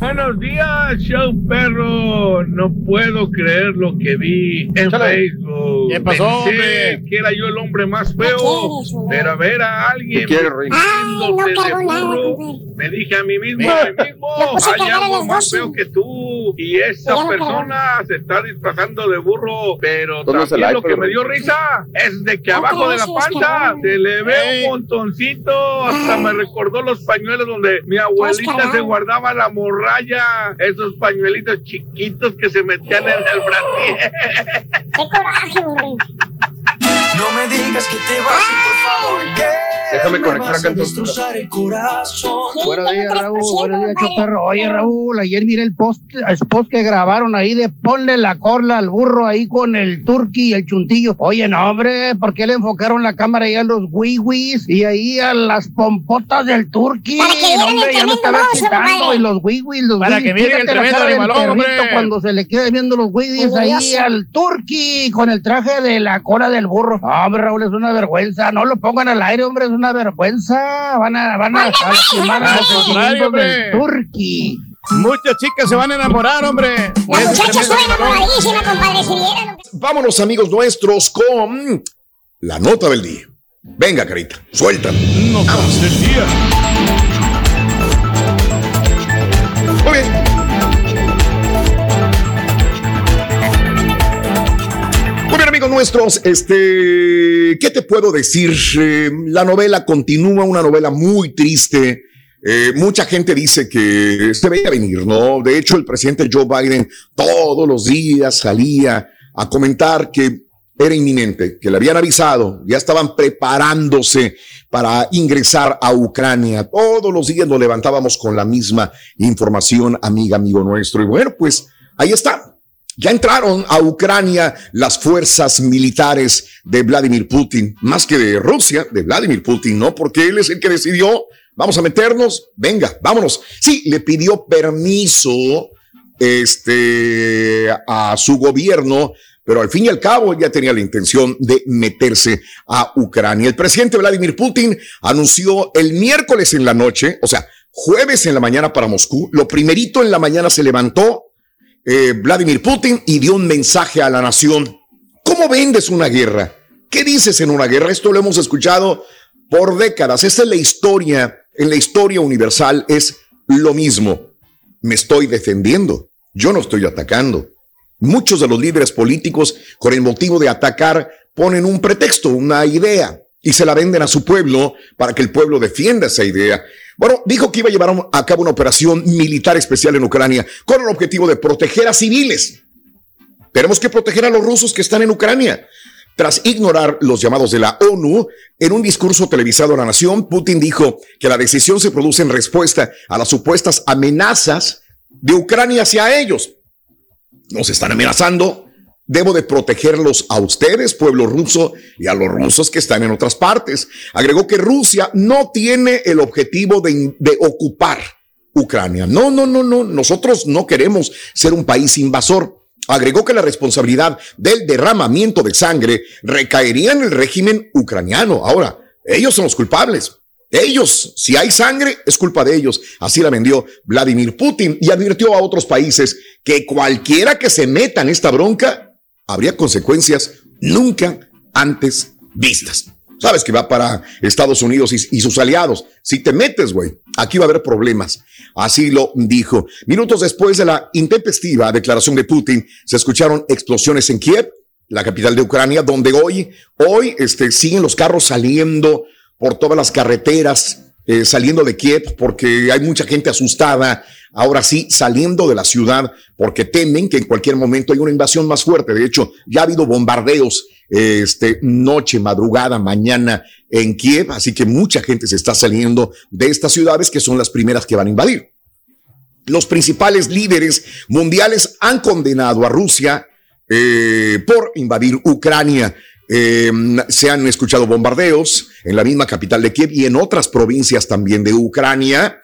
Buenos días, show perro. No puedo creer lo que vi en Facebook. ¿Qué pasó, Pensé hombre? que era yo el hombre más feo, pero a ver a alguien vistiéndose Ay, no de cargo nada, me dije a mí mismo, a mí mismo, lo hay algo más 12. feo que tú. Y esa lo persona se está disfrazando de burro, pero ¿Dónde es el también lo iPad, que me dio risa es de que No abajo de la panza no. se le ve Ey. un montoncito, hasta me recordó los pañuelos donde mi abuelita se guardaba la morralla, esos pañuelitos chiquitos que se metían en el brasier. Qué coraje. No me digas que te vas por favor que Déjame me conectar acá entonces. Buenos días, 3%, Raúl. Buenos días. Choperro. Oye, Raúl, ayer miré el post, el post que grabaron ahí de ponle la corla al burro ahí con el turqui y el chuntillo. Oye, no, hombre, ¿por qué le enfocaron la cámara ahí a los wiwis y ahí a las pompotas del turqui? Para que vieran hombre, el ya lo tremendo estaba quitando. Y los wiwis, los Para que miren el tremendo animalón, perrito hombre. Cuando se le queda viendo los wiwis ahí al turqui con el traje de la cola del burro. No, hombre, Raúl, es una vergüenza. No lo pongan al aire, hombre, es una vergüenza. Van a, van a, a lastimar a los del turqui. Muchas chicas se van a enamorar, hombre. La muchacha estoy enamoradísima, compadre. Si vieran. Vámonos, amigos nuestros, con la nota del día. Venga, carita, suéltala. Notas del día. Muy bien. Nuestros, este, ¿qué te puedo decir? Eh, la novela continúa, una novela muy triste. Eh, mucha gente dice que se veía venir, ¿no? De hecho, el presidente Joe Biden todos los días salía a comentar que era inminente, que le habían avisado, ya estaban preparándose para ingresar a Ucrania. Todos los días nos levantábamos con la misma información, amiga, amigo nuestro. Y bueno, pues ahí está. Ya entraron a Ucrania las fuerzas militares de Vladimir Putin, más que de Rusia, de Vladimir Putin, ¿no? Porque él es el que decidió, vamos a meternos, venga, vámonos. Sí, le pidió permiso este, a su gobierno, pero al fin y al cabo ya tenía la intención de meterse a Ucrania. El presidente Vladimir Putin anunció el miércoles en la noche, o sea, jueves en la mañana para Moscú, lo primerito en la mañana se levantó eh, Vladimir Putin y dio un mensaje a la nación. ¿Cómo vendes una guerra? ¿Qué dices en una guerra? Esto lo hemos escuchado por décadas. Esta es la historia, en la historia universal es lo mismo. Me estoy defendiendo, yo no estoy atacando. Muchos de los líderes políticos, con el motivo de atacar, ponen un pretexto, una idea. y se la venden a su pueblo para que el pueblo defienda esa idea. Bueno, dijo que iba a llevar a cabo una operación militar especial en Ucrania con el objetivo de proteger a civiles. Tenemos que proteger a los rusos que están en Ucrania. Tras ignorar los llamados de la ONU, en un discurso televisado a la nación, Putin dijo que la decisión se produce en respuesta a las supuestas amenazas de Ucrania hacia ellos. Nos están amenazando. Debo de protegerlos a ustedes, pueblo ruso, y a los rusos que están en otras partes. Agregó que Rusia no tiene el objetivo de, de ocupar Ucrania. No, no, no, no. Nosotros no queremos ser un país invasor. Agregó que la responsabilidad del derramamiento de sangre recaería en el régimen ucraniano. Ahora, ellos son los culpables. Ellos, si hay sangre, es culpa de ellos. Así la vendió Vladimir Putin y advirtió a otros países que cualquiera que se meta en esta bronca habría consecuencias nunca antes vistas. Sabes que va para Estados Unidos y, sus aliados. Si te metes, güey, aquí va a haber problemas. Así lo dijo. Minutos después de la intempestiva declaración de Putin, se escucharon explosiones en Kiev, la capital de Ucrania, donde hoy, hoy, este, siguen los carros saliendo por todas las carreteras, eh, saliendo de Kiev, porque hay mucha gente asustada. Ahora sí, saliendo de la ciudad, porque temen que en cualquier momento hay una invasión más fuerte. De hecho, ya ha habido bombardeos este, noche, madrugada, mañana en Kiev, así que mucha gente se está saliendo de estas ciudades que son las primeras que van a invadir. Los principales líderes mundiales han condenado a Rusia eh, por invadir Ucrania. Eh, se han escuchado bombardeos en la misma capital de Kiev y en otras provincias también de Ucrania.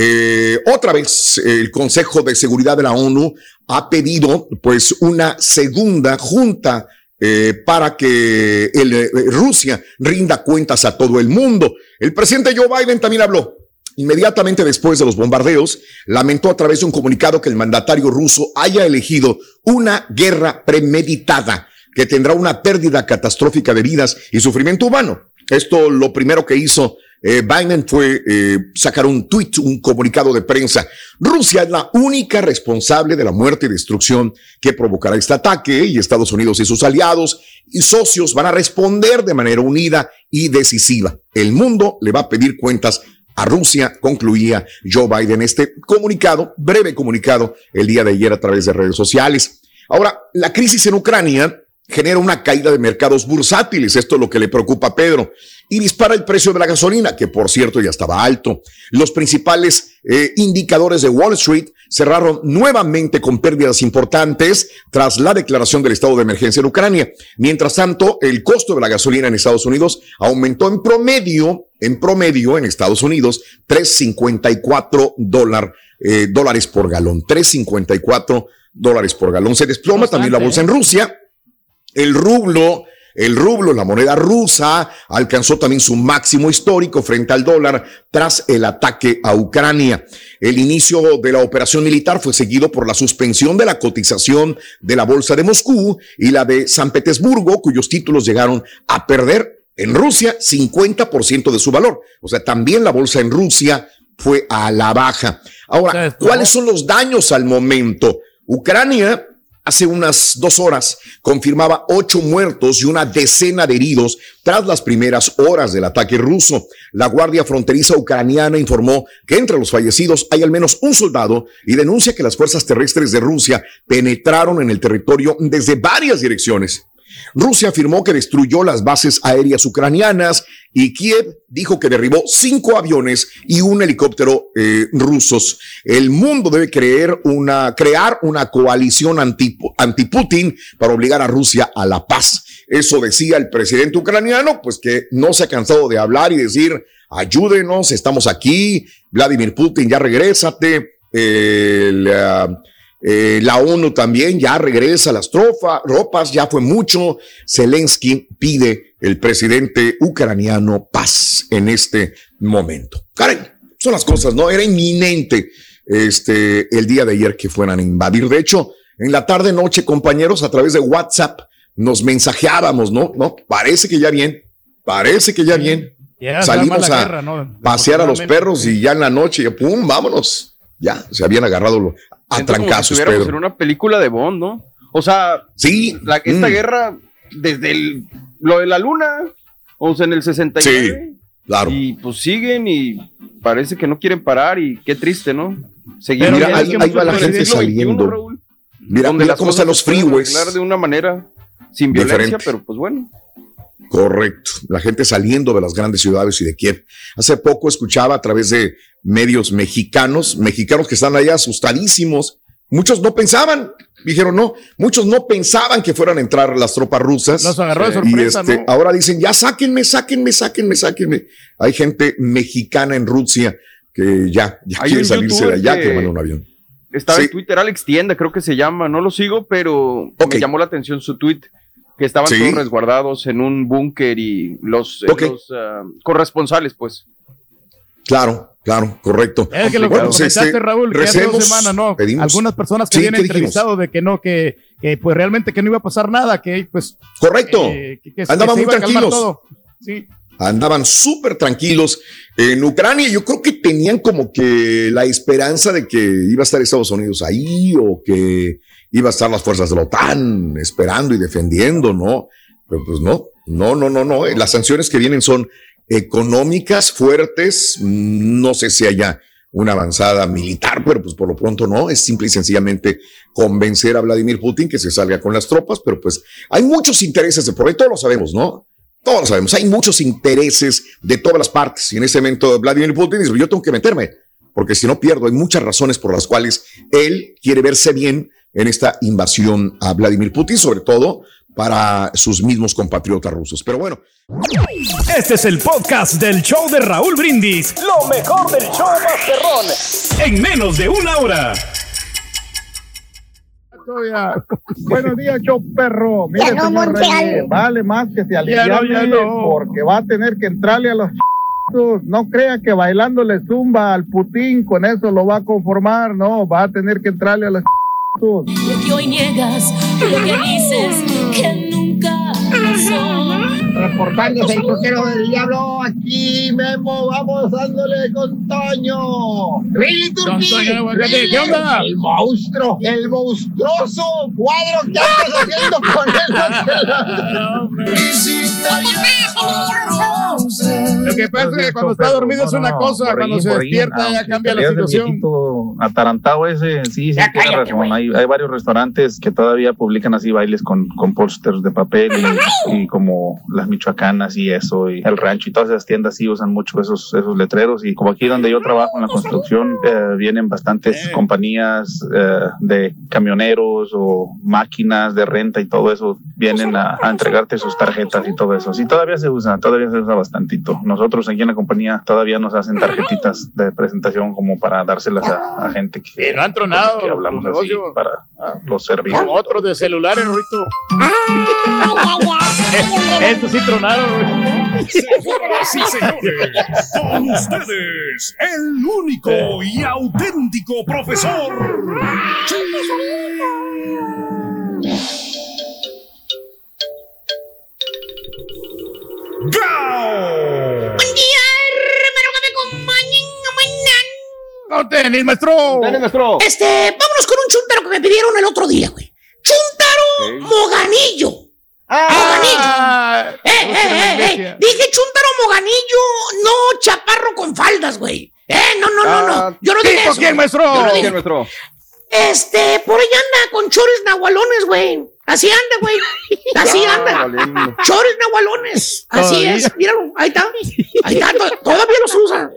Eh, otra vez, el Consejo de Seguridad de la ONU ha pedido pues una segunda junta eh, para que eh, Rusia rinda cuentas a todo el mundo. El presidente Joe Biden también habló. Inmediatamente después de los bombardeos, lamentó a través de un comunicado que el mandatario ruso haya elegido una guerra premeditada que tendrá una pérdida catastrófica de vidas y sufrimiento humano. Esto lo primero que hizo eh, Biden fue eh, sacar un tweet, un comunicado de prensa. Rusia es la única responsable de la muerte y destrucción que provocará este ataque y Estados Unidos y sus aliados y socios van a responder de manera unida y decisiva. El mundo le va a pedir cuentas a Rusia, concluía Joe Biden este comunicado, breve comunicado el día de ayer a través de redes sociales. Ahora, la crisis en Ucrania genera una caída de mercados bursátiles. Esto es lo que le preocupa a Pedro. Y dispara el precio de la gasolina, que por cierto ya estaba alto. Los principales eh, indicadores de Wall Street cerraron nuevamente con pérdidas importantes tras la declaración del estado de emergencia en Ucrania. Mientras tanto, el costo de la gasolina en Estados Unidos aumentó en promedio, en promedio en Estados Unidos, 3.54 dólar, eh, dólares por galón. 3.54 dólares por galón. Se desploma también la bolsa en Rusia el rublo, el rublo, la moneda rusa, alcanzó también su máximo histórico frente al dólar tras el ataque a Ucrania. El inicio de la operación militar fue seguido por la suspensión de la cotización de la bolsa de Moscú y la de San Petersburgo, cuyos títulos llegaron a perder en Rusia 50% de su valor. O sea, también la bolsa en Rusia fue a la baja. Ahora, ¿cuáles son los daños al momento? Ucrania hace unas dos horas confirmaba ocho muertos y una decena de heridos tras las primeras horas del ataque ruso. La Guardia Fronteriza Ucraniana informó que entre los fallecidos hay al menos un soldado y denuncia que las fuerzas terrestres de Rusia penetraron en el territorio desde varias direcciones. Rusia afirmó que destruyó las bases aéreas ucranianas y Kiev dijo que derribó cinco aviones y un helicóptero eh, rusos. El mundo debe crear una coalición anti-Putin para obligar a Rusia a la paz. Eso decía el presidente ucraniano, pues que no se ha cansado de hablar y decir, ayúdenos, estamos aquí, Vladimir Putin, ya regrésate. Eh, la ONU también ya regresa las trofas, ropas, ya fue mucho. Zelensky pide el presidente ucraniano paz en este momento. Karen, son las cosas, ¿no? Era inminente este, el día de ayer que fueran a invadir. De hecho, en la tarde noche, compañeros, a través de WhatsApp, nos mensajeábamos, ¿no? No, parece que ya bien, parece que ya bien. Salimos a pasear a los perros y ya en la noche, pum, vámonos. Ya, se habían agarrado a trancazos, Pedro. en una película de Bond, ¿no? O sea, sí, la, esta mm. guerra, desde el, lo de la luna, O sea, en el 69. Sí, claro. Y pues siguen y parece que no quieren parar y qué triste, ¿no? Pero mira, ahí, ahí va la gente saliendo. mira, mira cómo están los freeways. de una manera sin violencia, pero pues bueno. Correcto. La gente saliendo de las grandes ciudades y de Kiev. Hace poco escuchaba a través de medios mexicanos, mexicanos que están allá asustadísimos. Muchos no pensaban, dijeron no, muchos no pensaban que fueran a entrar las tropas rusas. Los agarró de sorpresa, y este, ¿no? ahora dicen, ya sáquenme, sáquenme, sáquenme, sáquenme. Hay gente mexicana en Rusia que ya, ya Hay quiere salirse de allá, que- que hermano un avión. Estaba Sí. en Twitter, Alex Tienda, creo que se llama, no lo sigo, pero me llamó la atención su tweet, que estaban Sí. todos resguardados en un búnker y los, eh, los, ah, corresponsales, pues. Claro, claro, correcto. Es que lo que Bueno, pues, comentaste, este, Raúl, que hace dos semanas, ¿no? pedimos. Algunas personas que Sí, habían ¿qué dijimos? entrevistado de que no, que, que pues realmente que no iba a pasar nada, que pues... Correcto. eh, que, que- que Andaban muy tranquilos. Sí. andaban súper tranquilos en Ucrania. Yo creo que tenían como que la esperanza de que iba a estar Estados Unidos ahí o que iba a estar las fuerzas de la OTAN esperando y defendiendo, ¿no? Pero pues no, no, no, no, no. Las sanciones que vienen son económicas, fuertes. No sé si haya una avanzada militar, pero pues por lo pronto no. Es simple y sencillamente convencer a Vladimir Putin que se salga con las tropas, pero pues hay muchos intereses de por ahí, todos lo sabemos, ¿no? Todos lo sabemos, hay muchos intereses de todas las partes. Y en ese momento Vladimir Putin dice, yo tengo que meterme, porque si no pierdo, hay muchas razones por las cuales él quiere verse bien en esta invasión a Vladimir Putin, sobre todo para sus mismos compatriotas rusos. Pero bueno, Este es el podcast del show de Raúl Brindis. Lo mejor del show Masterrón. En menos de una hora. Buenos días, show perro. Mire, no, señor Reyes, vale más que se Ya no, ya aliviane no. porque va a tener que entrarle a los ch***os. No crea que bailándole zumba al Putin con eso lo va a conformar, no, va a tener que entrarle a los. Lo que hoy niegas, lo que dices que nunca pasó. Reportándose el crucero del diablo, aquí Memo, vamos dándole con Toño. Really, Turquí? ¿qué onda? El monstruo, el monstruoso cuadro que andas haciendo con él. Que pasa es que cuando está dormido es una cosa, cuando se despierta ya cambia la situación. atarantado ese, sí, sí, Ya tiene cállate, razón. Hay, hay varios restaurantes que todavía publican así bailes con, con pósters de papel y, y como las michoacanas y eso, y el rancho y todas esas tiendas sí usan mucho esos, esos letreros. Y como aquí donde yo trabajo en la construcción, eh, vienen bastantes compañías eh, de camioneros o máquinas de renta y todo eso, vienen a, a entregarte sus tarjetas y todo eso. Sí, todavía se usa, todavía se usa bastantito. Nosotros aquí en la compañía todavía nos hacen tarjetitas de presentación como para dárselas a, a gente que, Pero han tronado que hablamos los así negocios. para los servicios. Como otros de celulares, Rito. Estos sí tronaron, güey. Sí, señores. Con ustedes, el único y auténtico profesor. ¡Gao! Buen día, hermano, que me acompañen mañana. ¡No tenis, maestro! Dale, maestro. Este, vámonos con un chuntaro que me pidieron el otro día, güey. Chuntaro Moganillo. Ah, Moganillo. Eh, eh, eh, eh. Dije chuntaro Moganillo, no chaparro con faldas, güey. Eh, no, no, no, Ah, no. Yo no dije ¿tipo eso. quién, maestro? Yo no dije- ¿Quién, maestro? Este, por ahí anda con chores nahualones, güey. Así anda, güey. Así Ah, anda. valiendo. Chores nahualones. Así Todavía. es. Míralo. Ahí está. Ahí está. to- Todavía los usa.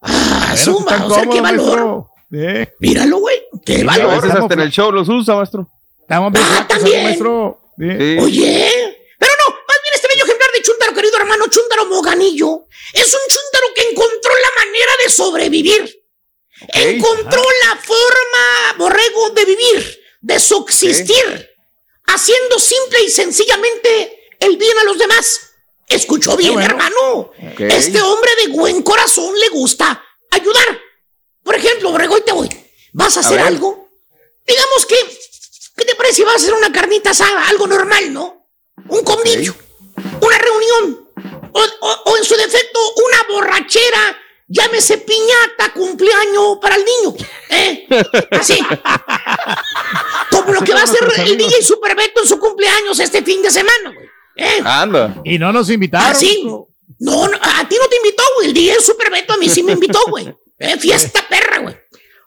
Ah, están O sea, qué valor. Sí. Míralo, güey. Qué A valor. veces hasta en el show los usa, maestro. Estamos bien Ah, también. maestro. Sí. Oye, pero no, más bien este bello ejemplar de Chuntaro, querido hermano Chuntaro Moganillo, es un Chuntaro que encontró la manera de sobrevivir. Encontró la forma, borrego, de vivir, de subsistir, haciendo simple y sencillamente el bien a los demás. Escuchó bien, bueno. hermano. Este hombre de buen corazón le gusta ayudar. Por ejemplo, borrego, te voy. ¿Vas a hacer ver. algo? Digamos que, ¿qué te parece si vas a hacer una carnita asada? Algo normal, ¿no? Un convivio, una reunión, o, o- o en su defecto, una borrachera, llámese piñata, cumpleaños para el niño. ¿eh? Así. Como lo que va a hacer el DJ Super Beto en su cumpleaños este fin de semana, güey. ¿eh? Anda. Y no nos invitaron. ¿Ah, sí? No, no, a ti no te invitó, güey. El DJ Super Beto a mí sí me invitó, güey. Eh, fiesta perra, güey.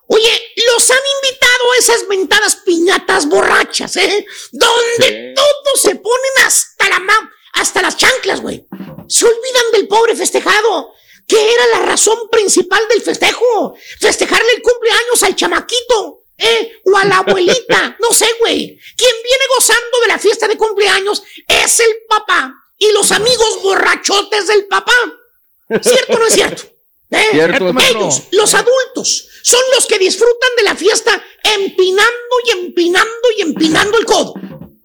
Oye, los han invitado a esas mentadas piñatas borrachas, ¿eh? Donde todos se ponen hasta la ma- hasta las chanclas, güey. Se olvidan del pobre festejado, que era la razón principal del festejo. Festejarle el cumpleaños al chamaquito, ¿eh? O a la abuelita, no sé, güey. Quien viene gozando de la fiesta de cumpleaños es el papá y los amigos borrachotes del papá. ¿Cierto o no es cierto? ¿Eh? Cierto. Ellos, los adultos, son los que disfrutan de la fiesta empinando y empinando y empinando el codo.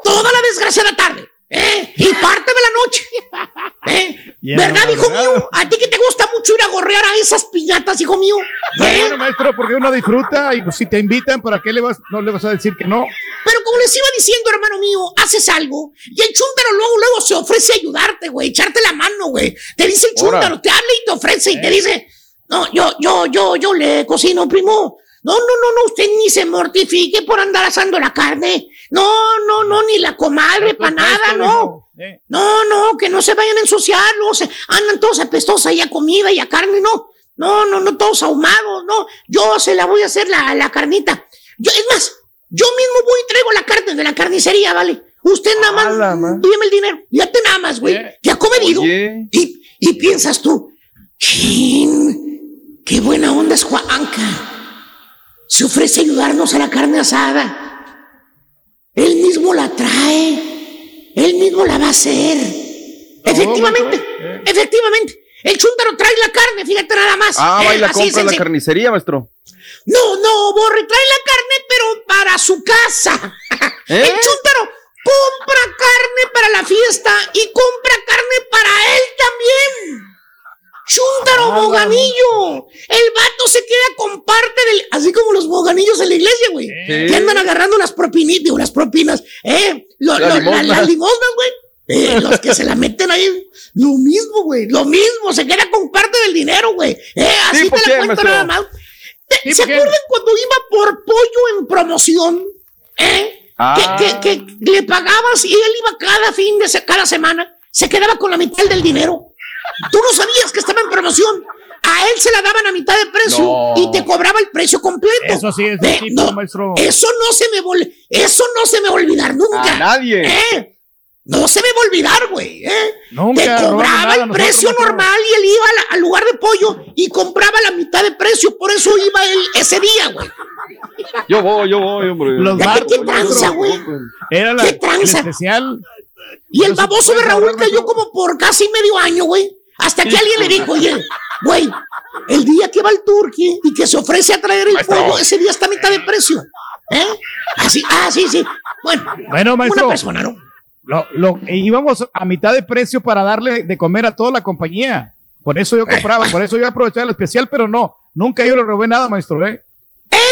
Toda la desgraciada tarde. ¿Eh? Y parte de la noche. ¿eh? ¿Verdad, hijo mío? ¿A ti que te gusta mucho ir a gorrear a esas piñatas, hijo mío? ¿Eh? Bueno, maestro, porque uno disfruta y pues, si te invitan, ¿para qué le vas, no le vas a decir que no? Pero como les iba diciendo, hermano mío, haces algo y el chúntaro luego, luego se ofrece a ayudarte, güey, echarte la mano, güey. Te dice el Ahora. chúntaro, te habla y te ofrece y te dice, no, yo, yo, yo, yo le cocino, primo. No, no, no, no, usted ni se mortifique por andar asando la carne. No, no, no, ni la comadre para nada, no. No, no, que no se vayan a ensuciar, luego se andan todos apestosos ahí a comida y a carne, no. No, no, no, todos ahumados, no. Yo se la voy a hacer la, la carnita. Yo, es más, yo mismo voy y traigo la carne de la carnicería, ¿vale? Usted nada más, dígame el dinero, ya te nada más, güey. Ya ha comedido. Y, y piensas tú, "Chin, qué buena onda es Juanca. Se ofrece a ayudarnos a la carne asada. Él mismo la trae. Él mismo la va a hacer. Efectivamente, efectivamente. El chúntaro trae la carne, fíjate nada más. Ah, Eh, va y la así compra en la carnicería, maestro. No, no, Borre, trae la carne, pero para su casa. ¿Eh? El chúntaro compra carne para la fiesta y compra carne para él también. Chúntaro boganillo. El vato se queda con parte del. Así como los boganillos en la iglesia, güey. Sí. Que andan agarrando las propinitas, las propinas, ¿eh? Lo- Las lo- la- limosnas. las limosnas, güey. Eh, los que se la meten ahí, lo mismo, güey, lo mismo, se queda con parte del dinero, güey. Eh, así ¿Tipo te la cuento nada más. ¿Te- ¿Tipo ¿Se acuerdan cuando iba por pollo en promoción? ¿Eh? Ah. Que, que- que le pagabas y él iba cada fin de se- cada semana, se quedaba con la mitad del dinero. Tú no sabías que estaba en promoción. A él se la daban a mitad de precio No. y te cobraba el precio completo. Eso sí es Ve, de tipo, no, maestro. Eso no se me vol- eso no se me va a olvidar nunca. A nadie. ¿Eh? No se me va a olvidar, güey. ¿eh? Nunca Te cobraba nada el nosotros, precio normal y él iba al lugar de pollo y compraba la mitad de precio. Por eso iba él ese día, güey. Yo voy, yo voy, hombre. Los barcos, qué tranza, güey. Era la ¿Qué el tranza? especial. Y el baboso de Raúl cayó como por casi medio año, güey. Hasta que alguien le dijo, oye, güey, el día que va el turqui y que se ofrece a traer el Maestro. pollo, ese día está a mitad de precio. ¿Eh? Así, ah, sí, sí. Bueno, Bueno, maestro. una persona, ¿no? Lo, lo- íbamos a mitad de precio para darle de comer a toda la compañía. Por eso yo compraba, por eso yo aprovechaba el especial, pero no, nunca yo le robé nada, maestro, ¿eh?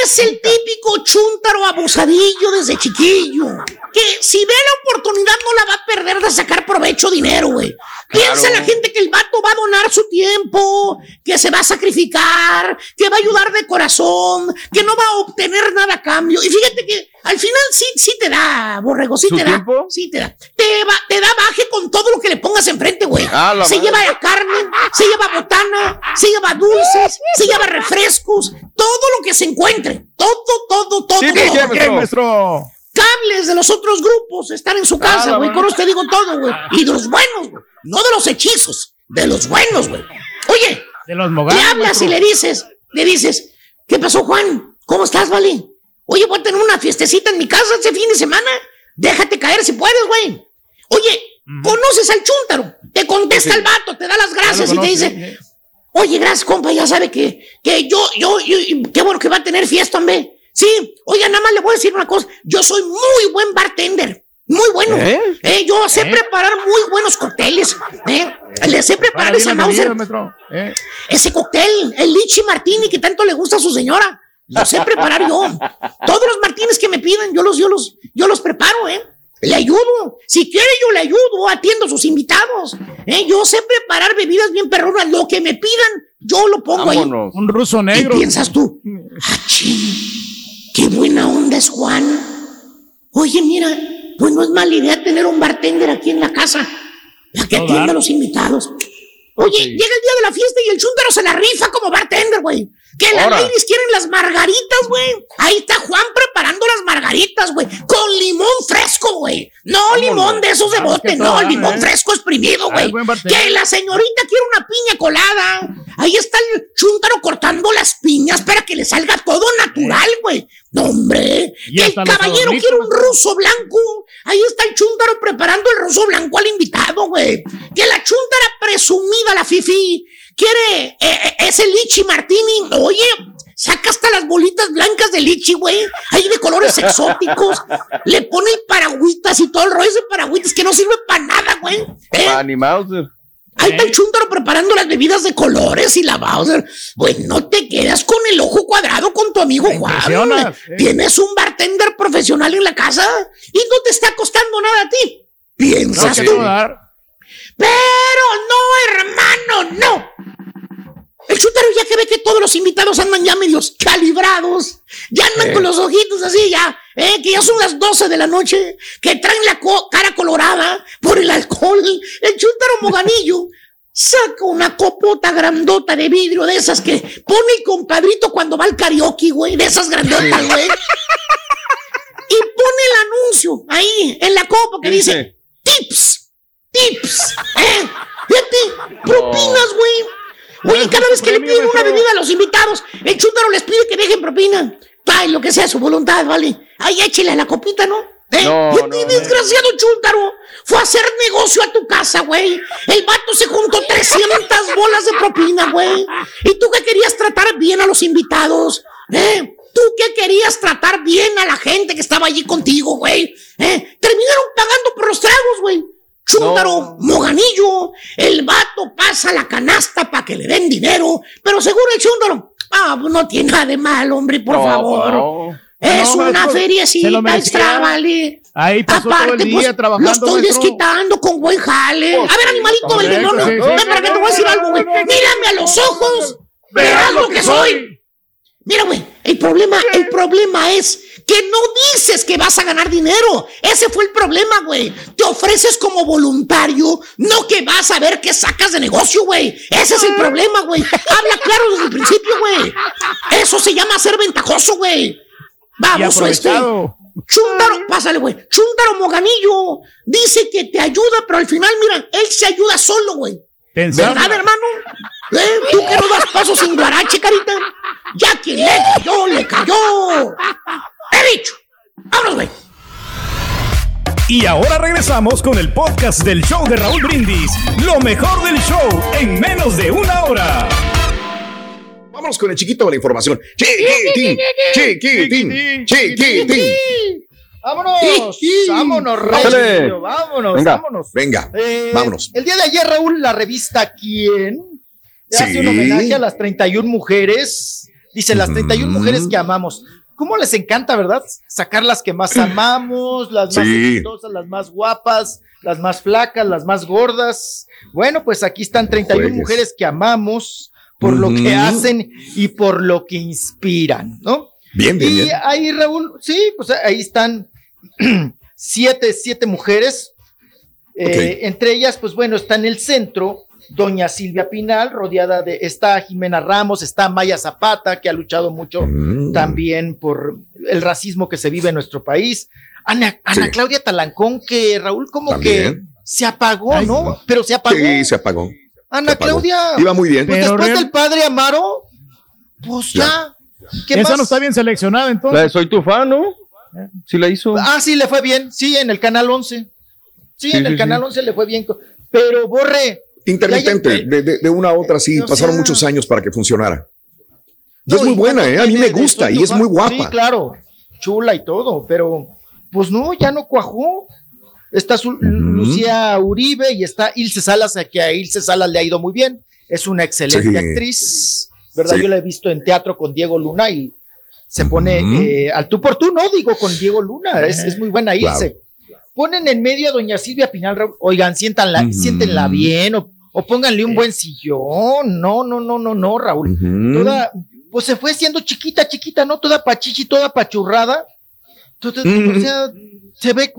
Es el típico chúntaro abusadillo desde chiquillo. Que si ve la oportunidad no la va a perder de sacar provecho dinero, güey. Piensa la gente que el vato va a donar su tiempo, que se va a sacrificar, que va a ayudar de corazón, que no va a obtener nada a cambio. Y fíjate que al final sí, sí te da, borrego, sí ¿Su te tiempo? da. Sí te da. Te, va, te da baje con todo lo que le pongas enfrente, güey. Ah, se madre. lleva carne, se lleva botana, se lleva dulces, se lleva refrescos, todo lo que se encuentre. Todo, todo, todo. Sí, todo. ¿qué, qué, ¿Qué, maestro? Cables de los otros grupos están en su casa, la güey. madre. Con usted digo todo, güey. Y de los buenos, güey. No de los hechizos, de los buenos, güey. Oye, De los le hablas y le dices, le dices, ¿qué pasó, Juan? ¿Cómo estás, vale? Oye, voy a tener una fiestecita en mi casa este fin de semana. Déjate caer si puedes, güey. Oye, ¿conoces al chúntaro? Te contesta el vato, te da las gracias y te dice, Oye, gracias, compa, ya sabe que, que yo, yo, yo- qué bueno que va a tener fiesta, hombre. Sí, oiga, nada más le voy a decir una cosa. Yo soy muy buen bartender. Muy bueno. ¿Eh? Eh, yo sé preparar muy buenos cócteles. ¿eh? Le sé preparar Para esa Mauser. ¿eh? Ese cóctel, el Lichi Martini que tanto le gusta a su señora. Lo sé preparar yo. Todos los Martines que me piden, yo los, yo los, yo los preparo, ¿eh? Le ayudo. Si quiere, yo le ayudo. Atiendo a sus invitados. ¿eh? Yo sé preparar bebidas bien perronas. Lo que me pidan, yo lo pongo ahí. Un ruso ¿Y negro. piensas tú? "Ah, chin, qué buena onda es Juan. Oye, mira, pues no es mala idea tener un bartender aquí en la casa para que atienda a los invitados. Oye, llega el día de la fiesta y el chúndaro se la rifa como bartender, güey. Que las Ahora. ladies quieren las margaritas, güey. Ahí está Juan preparando las margaritas, güey. Con limón fresco, güey. No limón de esos de Vamos, bote, no, limón ¿eh? fresco exprimido, güey. Que la señorita quiere una piña colada. Ahí está el chúndaro cortando las piñas para que le salga todo natural, güey. No, hombre. Que el caballero quiere un ruso blanco. Ahí está el chúndaro preparando el ruso blanco al invitado, güey. Que la chúndara presumida, la fifi, quiere eh, eh, ese lichi martini. Oye, saca hasta las bolitas blancas de lichi, güey. Ahí de colores exóticos. Le pone el paragüitas y todo el rollo ese paragüitas que no sirve para nada, güey. ¿Eh? Ahí está el chúndaro preparando las bebidas de colores y la Bowser. Güey, no te quedas con el ojo cuadrado con tu amigo Juan. eh. Tienes un bartender profesional en la casa y no te está costando nada a ti. Piensas No, tú. Pero no, hermano, no. El chúndaro ya que ve que todos los invitados andan ya medios calibrados, ya andan Eh. con los ojitos así ya, eh, que ya son las 12 de la noche, que traen la co- cara colorada por el alcohol. El chúndaro moganillo saca una copota grandota de vidrio de esas que pone el compadrito cuando va al karaoke, güey, de esas grandotas, güey. y pone el anuncio ahí en la copa que ¿Qué dice, dice? tips, tips, ¿eh? Fíjate, propinas, güey. Oye, cada vez que le piden una bebida a los invitados, el chúndaro les pide que dejen propina. Ay, lo que sea su voluntad, ¿vale? Ay, échele a la copita, ¿no? ¿Eh? No, y a ti, no, no. desgraciado chúndaro, fue a hacer negocio a tu casa, güey. El vato se juntó 300 bolas de propina, güey. ¿Y tú que querías tratar bien a los invitados? ¿Eh? ¿Tú que querías tratar bien a la gente que estaba allí contigo, güey? ¿Eh? Terminaron pagando por los tragos, güey. Chúndaro, moganillo, el vato pasa la canasta para que le den dinero, pero seguro el chúndaro, ah, pues no tiene nada de mal, hombre, por No, favor. no. Es No, una feriecita extra, vale. Ahí pasó todo el día pues, trabajando, Lo estoy maestro. desquitando con buen jale. Pues a ver, animalito del correcto, demonio, sí, sí. ven para que te voy a decir algo, güey. Mírame a los ojos, verás lo que soy. Mira, güey, el problema, el problema es que no dices que vas a ganar dinero. Ese fue el problema, güey. Te ofreces como voluntario, no que vas a ver qué sacas de negocio, güey. Ese es el problema, güey. Habla claro desde el principio, güey. Eso se llama ser ventajoso, güey. Vamos, este. Chúndaro, pásale, güey. Chúndaro Moganillo dice que te ayuda, pero al final, mira, él se ayuda solo, güey. ¿Verdad, hermano? ¿Eh? ¿Tú que no das paso sin guarache, carita? Ya quien le cayó, le cayó. He dicho. Vámonos, güey. Y ahora regresamos con el podcast del show de Raúl Brindis. Lo mejor del show en menos de una hora. Vámonos con el chiquito de la información. Chiquitín, chiquitín, chiquitín. Vámonos, vámonos. Recio, vámonos, Venga, vámonos. venga, Eh, vámonos. El día de ayer, Raúl, la revista ¿Quién? le Sí. hace un homenaje a las 31 mujeres. Dice, las 31 mujeres que amamos. ¿Cómo les encanta, verdad? Sacar las que más amamos, las más Sí. exitosas, las más guapas, las más flacas, las más gordas. Bueno, pues aquí están 31 Juegues. mujeres que amamos por lo que hacen y por lo que inspiran, ¿no? Bien, bien, y bien. ahí, Raúl, sí, pues ahí están siete, siete mujeres. Eh, Entre ellas, pues bueno, está en el centro doña Silvia Pinal, rodeada de, está Jimena Ramos, está Maya Zapata, que ha luchado mucho Mm. también por el racismo que se vive en nuestro país. Ana, Ana Sí. Claudia Talancón, que Raúl como También. que se apagó, ¿no? Pero se apagó. Sí, se apagó. Ana se apagó. Claudia. Iba muy bien. Pues Pero después real- del padre Amaro, pues ya. ¿Qué Esa más? no está bien seleccionada entonces. La de Soy tu fan, ¿no? Sí la hizo. Ah, sí, le fue bien. Sí, en el canal 11. Sí, Sí, en el sí, canal sí. 11 le fue bien. Pero borre. Intermitente, de, de- de una a otra, sí, o pasaron sea- muchos años para que funcionara. Y es No, muy buena, ¿eh? A mí me gusta y es muy guapa. Sí, claro. Chula y todo, pero pues no, ya no cuajó. Está su- Lucía Uribe y está Ilse Salas, a que a Ilse Salas le ha ido muy bien. Es una excelente Sí. actriz, ¿verdad? Sí. Yo la he visto en teatro con Diego Luna y se pone eh, al tú por tú, ¿no? Digo, con Diego Luna. Es, es muy buena Ilse. Ponen en medio a doña Silvia Pinal, Raúl. oigan, siéntanla, Ujú. siéntenla bien o, o pónganle un buen sillón. No, no, no, no, no, Raúl. Toda, pues se fue siendo chiquita, chiquita, ¿no? Toda pachichi, toda pachurrada. Entonces, Ujú. o sea, se ve,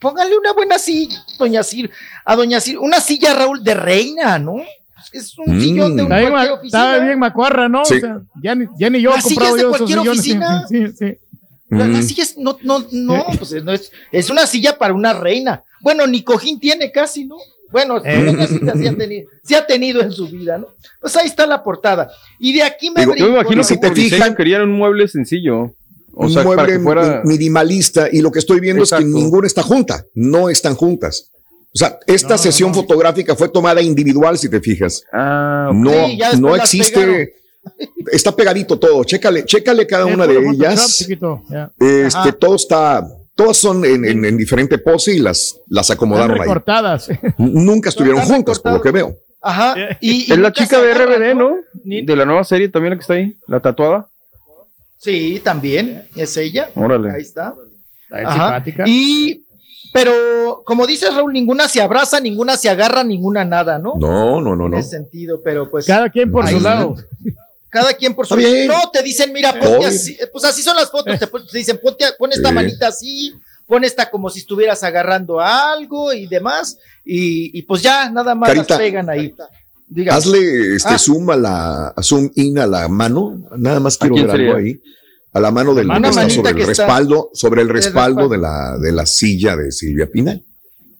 póngale una buena silla, doña Sil, a doña Sil, una silla, Raúl, de reina, ¿no? Es un Mm. sillón de un Está bien, cualquier ma- oficina. está bien macuarra, ¿no? Sí. O sea, ya, ni, ya ni yo he Las comprado sillas de yo esos sillones. oficina. Sí, sí. La Mm. silla es, no, no, no, pues no es, es una silla para una reina. Bueno, ni cojín tiene casi, ¿no? Bueno, Eh. sí ha, tenido, sí ha tenido en su vida, ¿no? Pues ahí está la portada. Y de aquí me Digo, yo me imagino ¿no? que por diseño querían un mueble sencillo. O un sea, para mueble que fuera. mi- minimalista y lo que estoy viendo es Exacto. que ninguna está junta, no están juntas. O sea, esta sesión fotográfica fue tomada individual, si te fijas. Ah, No, Sí, no existe. Está pegadito todo. Chécale, chécale cada una de ellas. Este, Ajá. todo está, todas son en, en- en diferente pose y las, las Están acomodaron ahí. Nunca estuvieron juntas, por lo que veo. Ajá. Y, y es la chica de RBD, ¿no? De la nueva serie también la que está ahí, la tatuada. Sí, también, es ella. Órale. Ahí está. es Ajá. Y, pero, como dices, Raúl, ninguna se abraza, ninguna se agarra, ninguna nada, ¿no? No, no, no, En no. ese sentido, pero pues. Cada quien por ahí su lado. Cada quien por su. No, te dicen, mira, ponte así. Pues así son las fotos. Te, te dicen, ponte, pon esta Sí. manita así, pon esta como si estuvieras agarrando algo y demás. Y, y pues ya, nada más Carita, las pegan ahí. Dígame. Hazle este Ah. zoom a la zoom in a la mano. Nada más quiero ver algo ahí. A la mano del que está sobre el que está- respaldo, sobre el respaldo. de la de la silla de Silvia Pinal.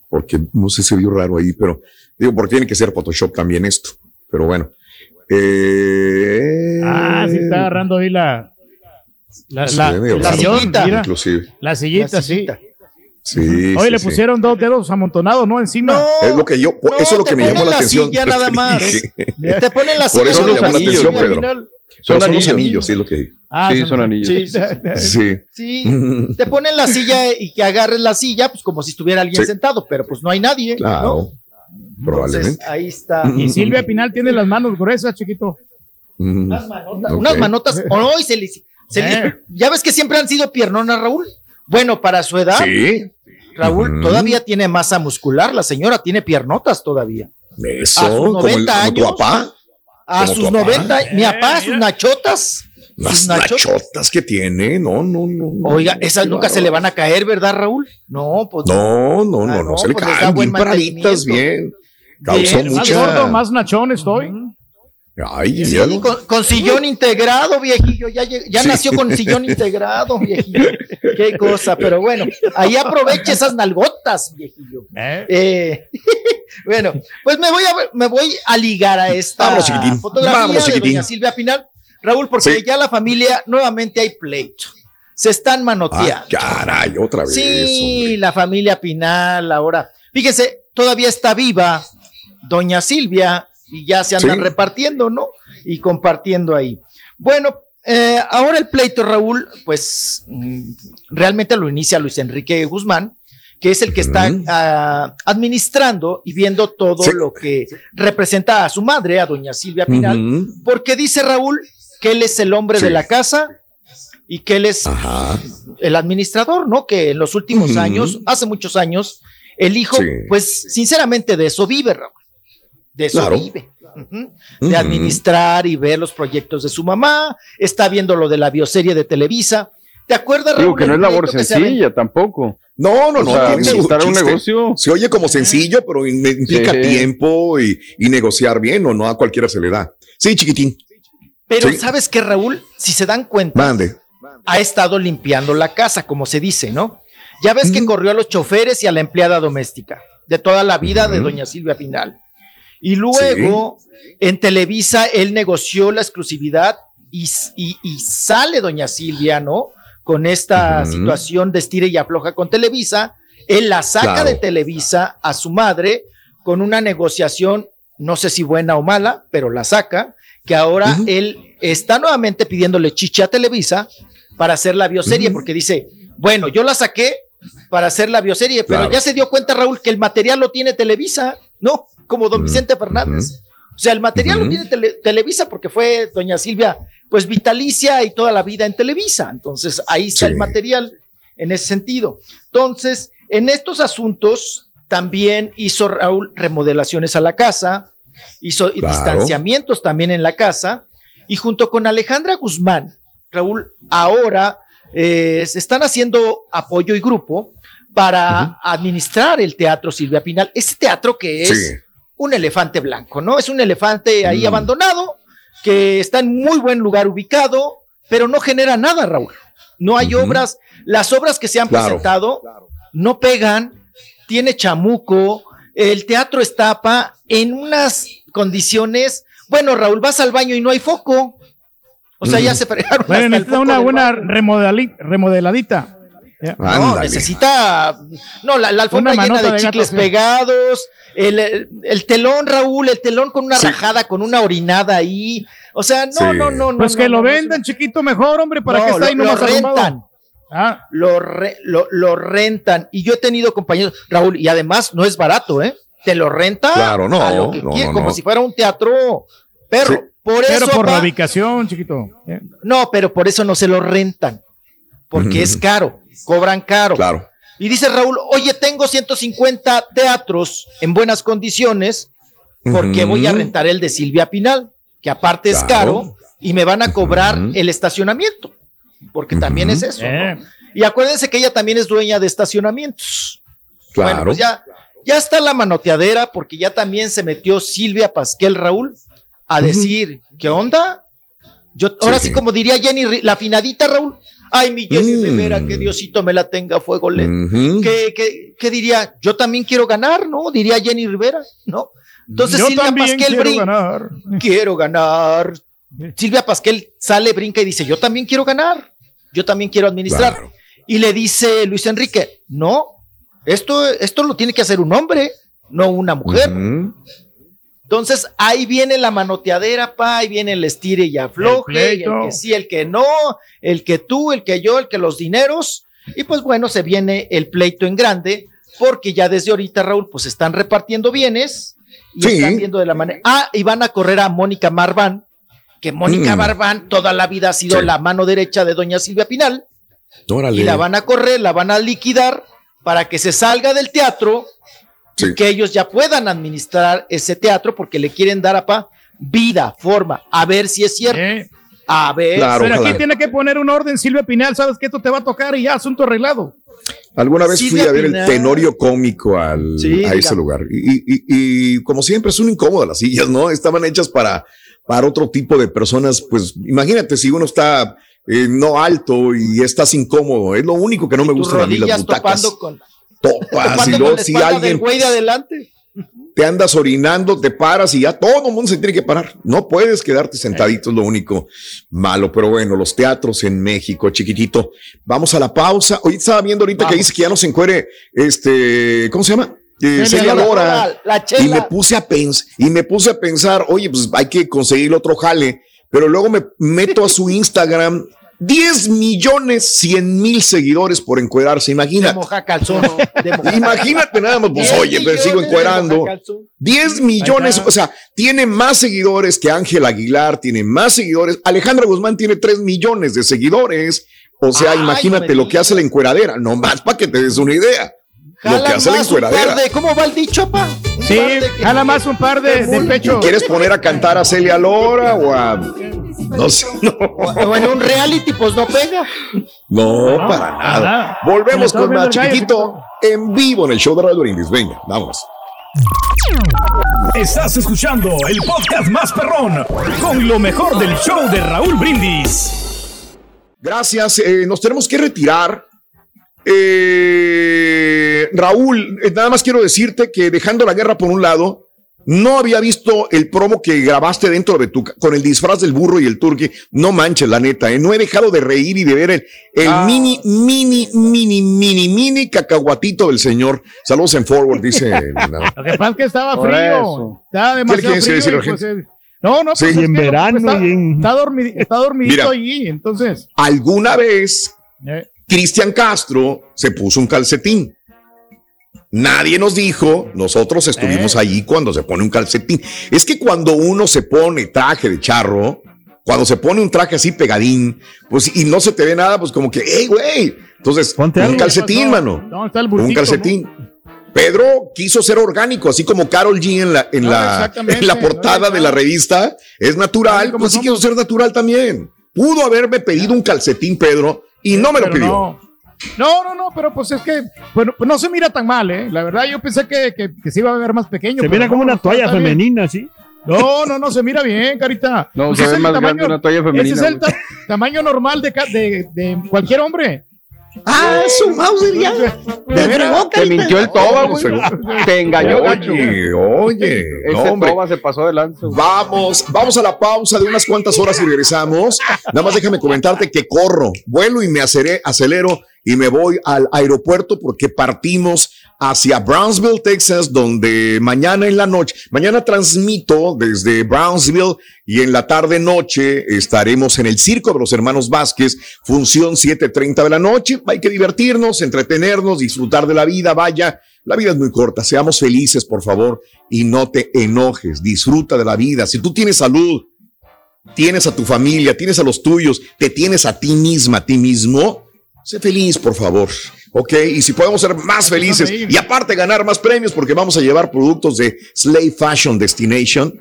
Porque no sé, se vio raro ahí, pero digo, porque tiene que ser Photoshop también esto. Pero bueno. Eh, Ah, sí está agarrando ahí la. La, la, la sillón, mira. Inclusive. La sillita, sí. Sí, Hoy sí, le sí. pusieron dos dedos amontonados, ¿no? Encima. Es lo que yo, no, eso es lo que me llamó ponen la atención. silla nada más. Te ponen la Por silla eso me llamó la la atención, Pedro. Pero Son son los anillos. anillos, sí, es lo que Ah, sí, son anillos. Sí, sí. Sí. Sí, te ponen la silla y que agarres la silla, pues como si estuviera alguien Sí. sentado, pero pues no hay nadie. Claro. ¿no? Probablemente. Entonces, ahí está. Y Silvia Pinal tiene las manos gruesas, chiquito. Mm, Unas manotas, unas manotas. Oh, y se le- se le- Eh. ya ves que siempre han sido piernonas, Raúl. Bueno, para su edad, Sí. Raúl todavía tiene masa muscular. La señora tiene piernotas todavía. Eso, A sus como, el- 90 como tu años. papá. A sus tu papá. 90, mi papá, sus nachotas. Las sus nachotas. nachotas que tiene, no, no, no. Oiga, esas nunca se le van a caer, ¿verdad, Raúl? No, pues No, no, no, Ah, no, no, se le pues caen bien paraditas, bien. Causó Bien, Más gordo, más nachón estoy. Ay, Sí, con, con sillón integrado, viejillo. Ya, lleg- ya Sí. nació con sillón integrado, viejillo. Qué cosa, pero bueno, ahí aproveche esas nalgotas, viejillo. ¿Eh? Eh, bueno, pues me voy a me voy a ligar a esta Vámonos, fotografía Vámonos, de doña Silvia Pinal. Raúl, porque Sí. ya la familia nuevamente hay pleito. Se están Ah, manoteando. caray, otra vez. Sí, hombre. la familia Pinal ahora. Fíjense, todavía está viva doña Silvia y ya se andan Sí. repartiendo, ¿no? Y compartiendo ahí. Bueno, eh, ahora el pleito, Raúl, pues mm, realmente lo inicia Luis Enrique Guzmán, que es el que está ah, administrando y viendo todo Sí. lo que representa a su madre, a doña Silvia Pinal, porque dice Raúl que él es el hombre Sí. de la casa y que él es Ajá. el administrador, ¿no? Que en los últimos años, hace muchos años, el hijo, Sí. pues sinceramente de eso vive, Raúl. De eso Claro. vive. De administrar y ver los proyectos de su mamá, está viendo lo de la bioserie de Televisa. ¿Te acuerdas, Raúl? Digo que no es labor que se sencilla tampoco. No, no, O no. sea, tiene un negocio. Se oye como sencillo, pero implica Sí. tiempo y, y negociar bien, o no a cualquiera se le da. Sí, chiquitín. Pero Sí. ¿sabes qué, Raúl? Si se dan cuenta, Mande. ha estado limpiando la casa, como se dice, ¿no? Ya ves que corrió a los choferes y a la empleada doméstica de toda la vida de doña Silvia Pinal. Y luego en Televisa él negoció la exclusividad y, y- y sale doña Silvia, ¿no? Con esta situación de estire y afloja con Televisa. Él la saca Claro. de Televisa a su madre con una negociación, no sé si buena o mala, pero la saca, que ahora él está nuevamente pidiéndole chicha a Televisa para hacer la bioserie, porque dice, bueno, yo la saqué para hacer la bioserie, pero Claro. ya se dio cuenta Raúl que el material lo tiene Televisa, ¿no? Como don. Vicente Fernández. O sea, el material lo tiene Tele- Televisa porque fue doña Silvia, pues vitalicia y toda la vida en Televisa. Entonces, ahí está Sí. el material en ese sentido. Entonces, en estos asuntos también hizo Raúl remodelaciones a la casa, hizo Claro. distanciamientos también en la casa, y junto con Alejandra Guzmán, Raúl, ahora eh, se están haciendo apoyo y grupo para administrar el Teatro Silvia Pinal. Ese teatro que es Sí. Un elefante blanco, ¿no? Es un elefante ahí Mm. abandonado, que está en muy buen lugar ubicado, pero no genera nada, Raúl. No hay obras, las obras que se han Claro. presentado no pegan, tiene chamuco, el teatro está pa, en unas condiciones, bueno, Raúl, vas al baño y no hay foco. O sea, ya se fregaron. Bueno, necesita una buena remodeladita. No, necesita. No, la, la alfombra llena de, chicles pegados. El, el- el telón, Raúl, el telón con una rajada, con una orinada ahí. O sea, no, Sí. no, no, no. Pues que no, lo no, vendan, chiquito, mejor, hombre, para No, que está ahí lo- nomás lo rentan. Ah, Lo, re- lo, lo rentan. Y yo he tenido compañeros, Raúl, y además no es barato, ¿eh? Te lo renta. Claro, no, a lo que no, quiere, no, como no. si fuera un teatro perro. Sí. Por pero eso. por va- la ubicación, chiquito. No, pero por eso no se lo rentan. Porque es caro. Cobran caro. Claro. Y dice Raúl, oye, tengo 150 teatros en buenas condiciones porque voy a rentar el de Silvia Pinal, que aparte es caro, y me van a cobrar el estacionamiento, porque también es eso. ¿no? Eh. Y acuérdense que ella también es dueña de estacionamientos. Bueno, Claro. pues ya, ya está la manoteadera, porque ya también se metió Silvia Pasquel Raúl a decir, ¿qué onda? Yo, ahora sí, Sí. como diría Jenny, la afinadita, Raúl. Ay, mi Jenny Mm. Rivera, que Diosito me la tenga a fuego lento. Ujú. ¿Qué, qué, qué diría? Yo también quiero ganar, ¿no? Diría Jenny Rivera, ¿no? Entonces Yo Silvia también Pasquel quiero brinca. ganar. Quiero ganar. Silvia Pasquel sale, brinca y dice, yo también quiero ganar. Yo también quiero administrar. Claro. Y le dice Luis Enrique, no, esto, esto lo tiene que hacer un hombre, no una mujer. Ujú. Entonces ahí viene la manoteadera, pa, ahí viene el estire y afloje, El y el que sí, el que no, el que tú, el que yo, el que los dineros. Y pues bueno, se viene el pleito en grande, porque ya desde ahorita, Raúl, pues están repartiendo bienes y Sí. están viendo de la manera. Ah, y van a correr a Mónica Marván, que Mónica Mm. Marván toda la vida ha sido Sí. la mano derecha de doña Silvia Pinal Órale. y la van a correr, la van a liquidar para que se salga del teatro Sí. y que ellos ya puedan administrar ese teatro porque le quieren dar a pa vida, forma, a ver si es cierto. Eh. A ver. Claro. Pero aquí tiene que poner un orden, Silvia Pinal. Sabes que esto te va a tocar y ya, asunto arreglado. Alguna vez Silvia fui a ver Pinal. el tenorio cómico al, Sí, a ese diga. lugar. Y, y- y como siempre, son incómodas las sillas, ¿no? Estaban hechas para, para otro tipo de personas. Pues imagínate si uno está eh, no alto y estás incómodo. Es lo único que no me tus gustan a mí las butacas. con, Topas y luego si alguien güey de adelante. te andas orinando, te paras y ya todo el mundo se tiene que parar. No puedes quedarte sentadito, es lo único malo. Pero bueno, los teatros en México, chiquitito. Vamos a la pausa. Hoy estaba viendo ahorita que dice que ya no se encuere, este, ¿cómo se llama? Eh, Celia Celia Lora. Lora. La Y me puse a pensar, y me puse a pensar, oye, pues hay que conseguir otro jale. Pero luego me meto a su Instagram. 10 millones 100 mil seguidores por encuerarse, de imagínate. moja calzón. de moja Imagínate nada más, pues 10 oye, pero sigo encuerando. moja calzón. 10 millones, o sea, tiene más seguidores que Ángel Aguilar, tiene más seguidores. Alejandra Guzmán tiene 3 millones de seguidores. O sea, Ay, imagínate no lo que hace la encueradera, no más para que te des una idea. Lo que hace la encueradera. de- ¿Cómo va el dicho, pa? Sí, jala más un par de, de pecho. ¿Quieres poner a cantar a Celia Lora o a.? No sé, no. O en un reality, pues no pega. No, No, para nada. nada. Volvemos con más chiquitito en vivo en el show de Radio Brindis. Venga, vamos. Estás escuchando el podcast más perrón con lo mejor del show de Raúl Brindis. Gracias. eh, nos tenemos que retirar. Eh, Raúl, eh, nada más quiero decirte que dejando la guerra por un lado, no había visto el promo que grabaste dentro de tu con el disfraz del burro y el turqui. No manches, la neta, eh, no he dejado de reír y de ver el, el Ah. mini, mini, mini, mini, mini cacahuatito del señor. Saludos en forward, dice. Lo que pasa es que estaba Por frío. eso. Estaba demasiado frío. decir, y, Argento? pues, no, no, Sí, pues y en que, verano está, y en- está, dormi- está dormidito Mira. allí, entonces. Alguna vez eh, Cristian Castro se puso un calcetín. Nadie nos dijo, nosotros estuvimos Eh. allí cuando se pone un calcetín. Es que cuando uno se pone traje de charro, cuando se pone un traje así pegadín, pues y no se te ve nada, pues como que, hey, güey. Entonces, Ponte un algo. calcetín, no, mano. no, está el un bultito, calcetín. Pedro quiso ser orgánico, así como Carol G en la, en No, la, en la portada no, de la revista. Es natural, pues sí quiso ser natural también. Pudo haberme pedido un calcetín, Pedro, y no me lo pero pidió. No. No, no, pero pues es que bueno, pues no se mira tan mal, ¿eh? La verdad, yo pensé que, que, que se iba a ver más pequeño. Se mira como no, una toalla femenina, ¿sí? No, no, no, se mira bien, carita. No, Pues se ese ve es el más tamaño- grande una toalla Ese femenina, es el ta- tamaño normal de, ca- de, de cualquier hombre. Ah, su Mauser ya. De Te veras. Te mintió el Toba, güey. Te engañó, gacho. Oye, oye. no, Ese hombre. Toba se pasó de lanza. Vamos, vamos a la pausa de unas cuantas horas y regresamos. Nada más déjame comentarte que corro, vuelo y me acelero, acelero y me voy al aeropuerto porque partimos hacia Brownsville, Texas, donde mañana en la noche, mañana transmito desde Brownsville y en la tarde noche estaremos en el Circo de los Hermanos Vázquez, función 7:30 de la noche. Hay que divertirnos, entretenernos, disfrutar de la vida, vaya. La vida es muy corta, seamos felices, por favor, y no te enojes, disfruta de la vida. Si tú tienes salud, tienes a tu familia, tienes a los tuyos, te tienes a ti misma, a ti mismo, sé feliz, por favor. Ok, y si podemos ser más felices y aparte ganar más premios, porque vamos a llevar productos de Slave Fashion Destination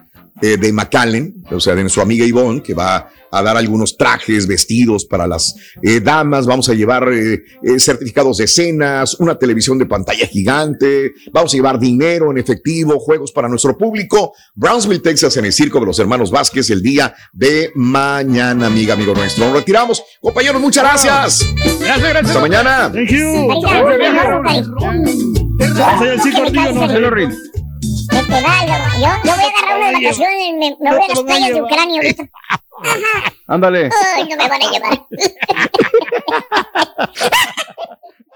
eh, de McAllen, o sea, de nuestra amiga Yvonne, que va a dar algunos trajes, vestidos para las eh, damas. Vamos a llevar eh, eh, certificados de cenas, una televisión de pantalla gigante. Vamos a llevar dinero en efectivo, juegos para nuestro público. Brownsville, Texas, en el Circo de los Hermanos Vázquez, el día de mañana, amiga, amigo nuestro. Nos retiramos. Compañeros, muchas gracias. Gracias, gracias. Hasta mañana. Thank you. Vas allá al circo, Ardillo, no, Se lo rin. Se te va, yo, yo voy a agarrar unas vacaciones, me, me voy a las playas de Ucrania ahorita. Ándale. Ay, no me van a llevar.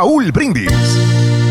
Raúl Brindis.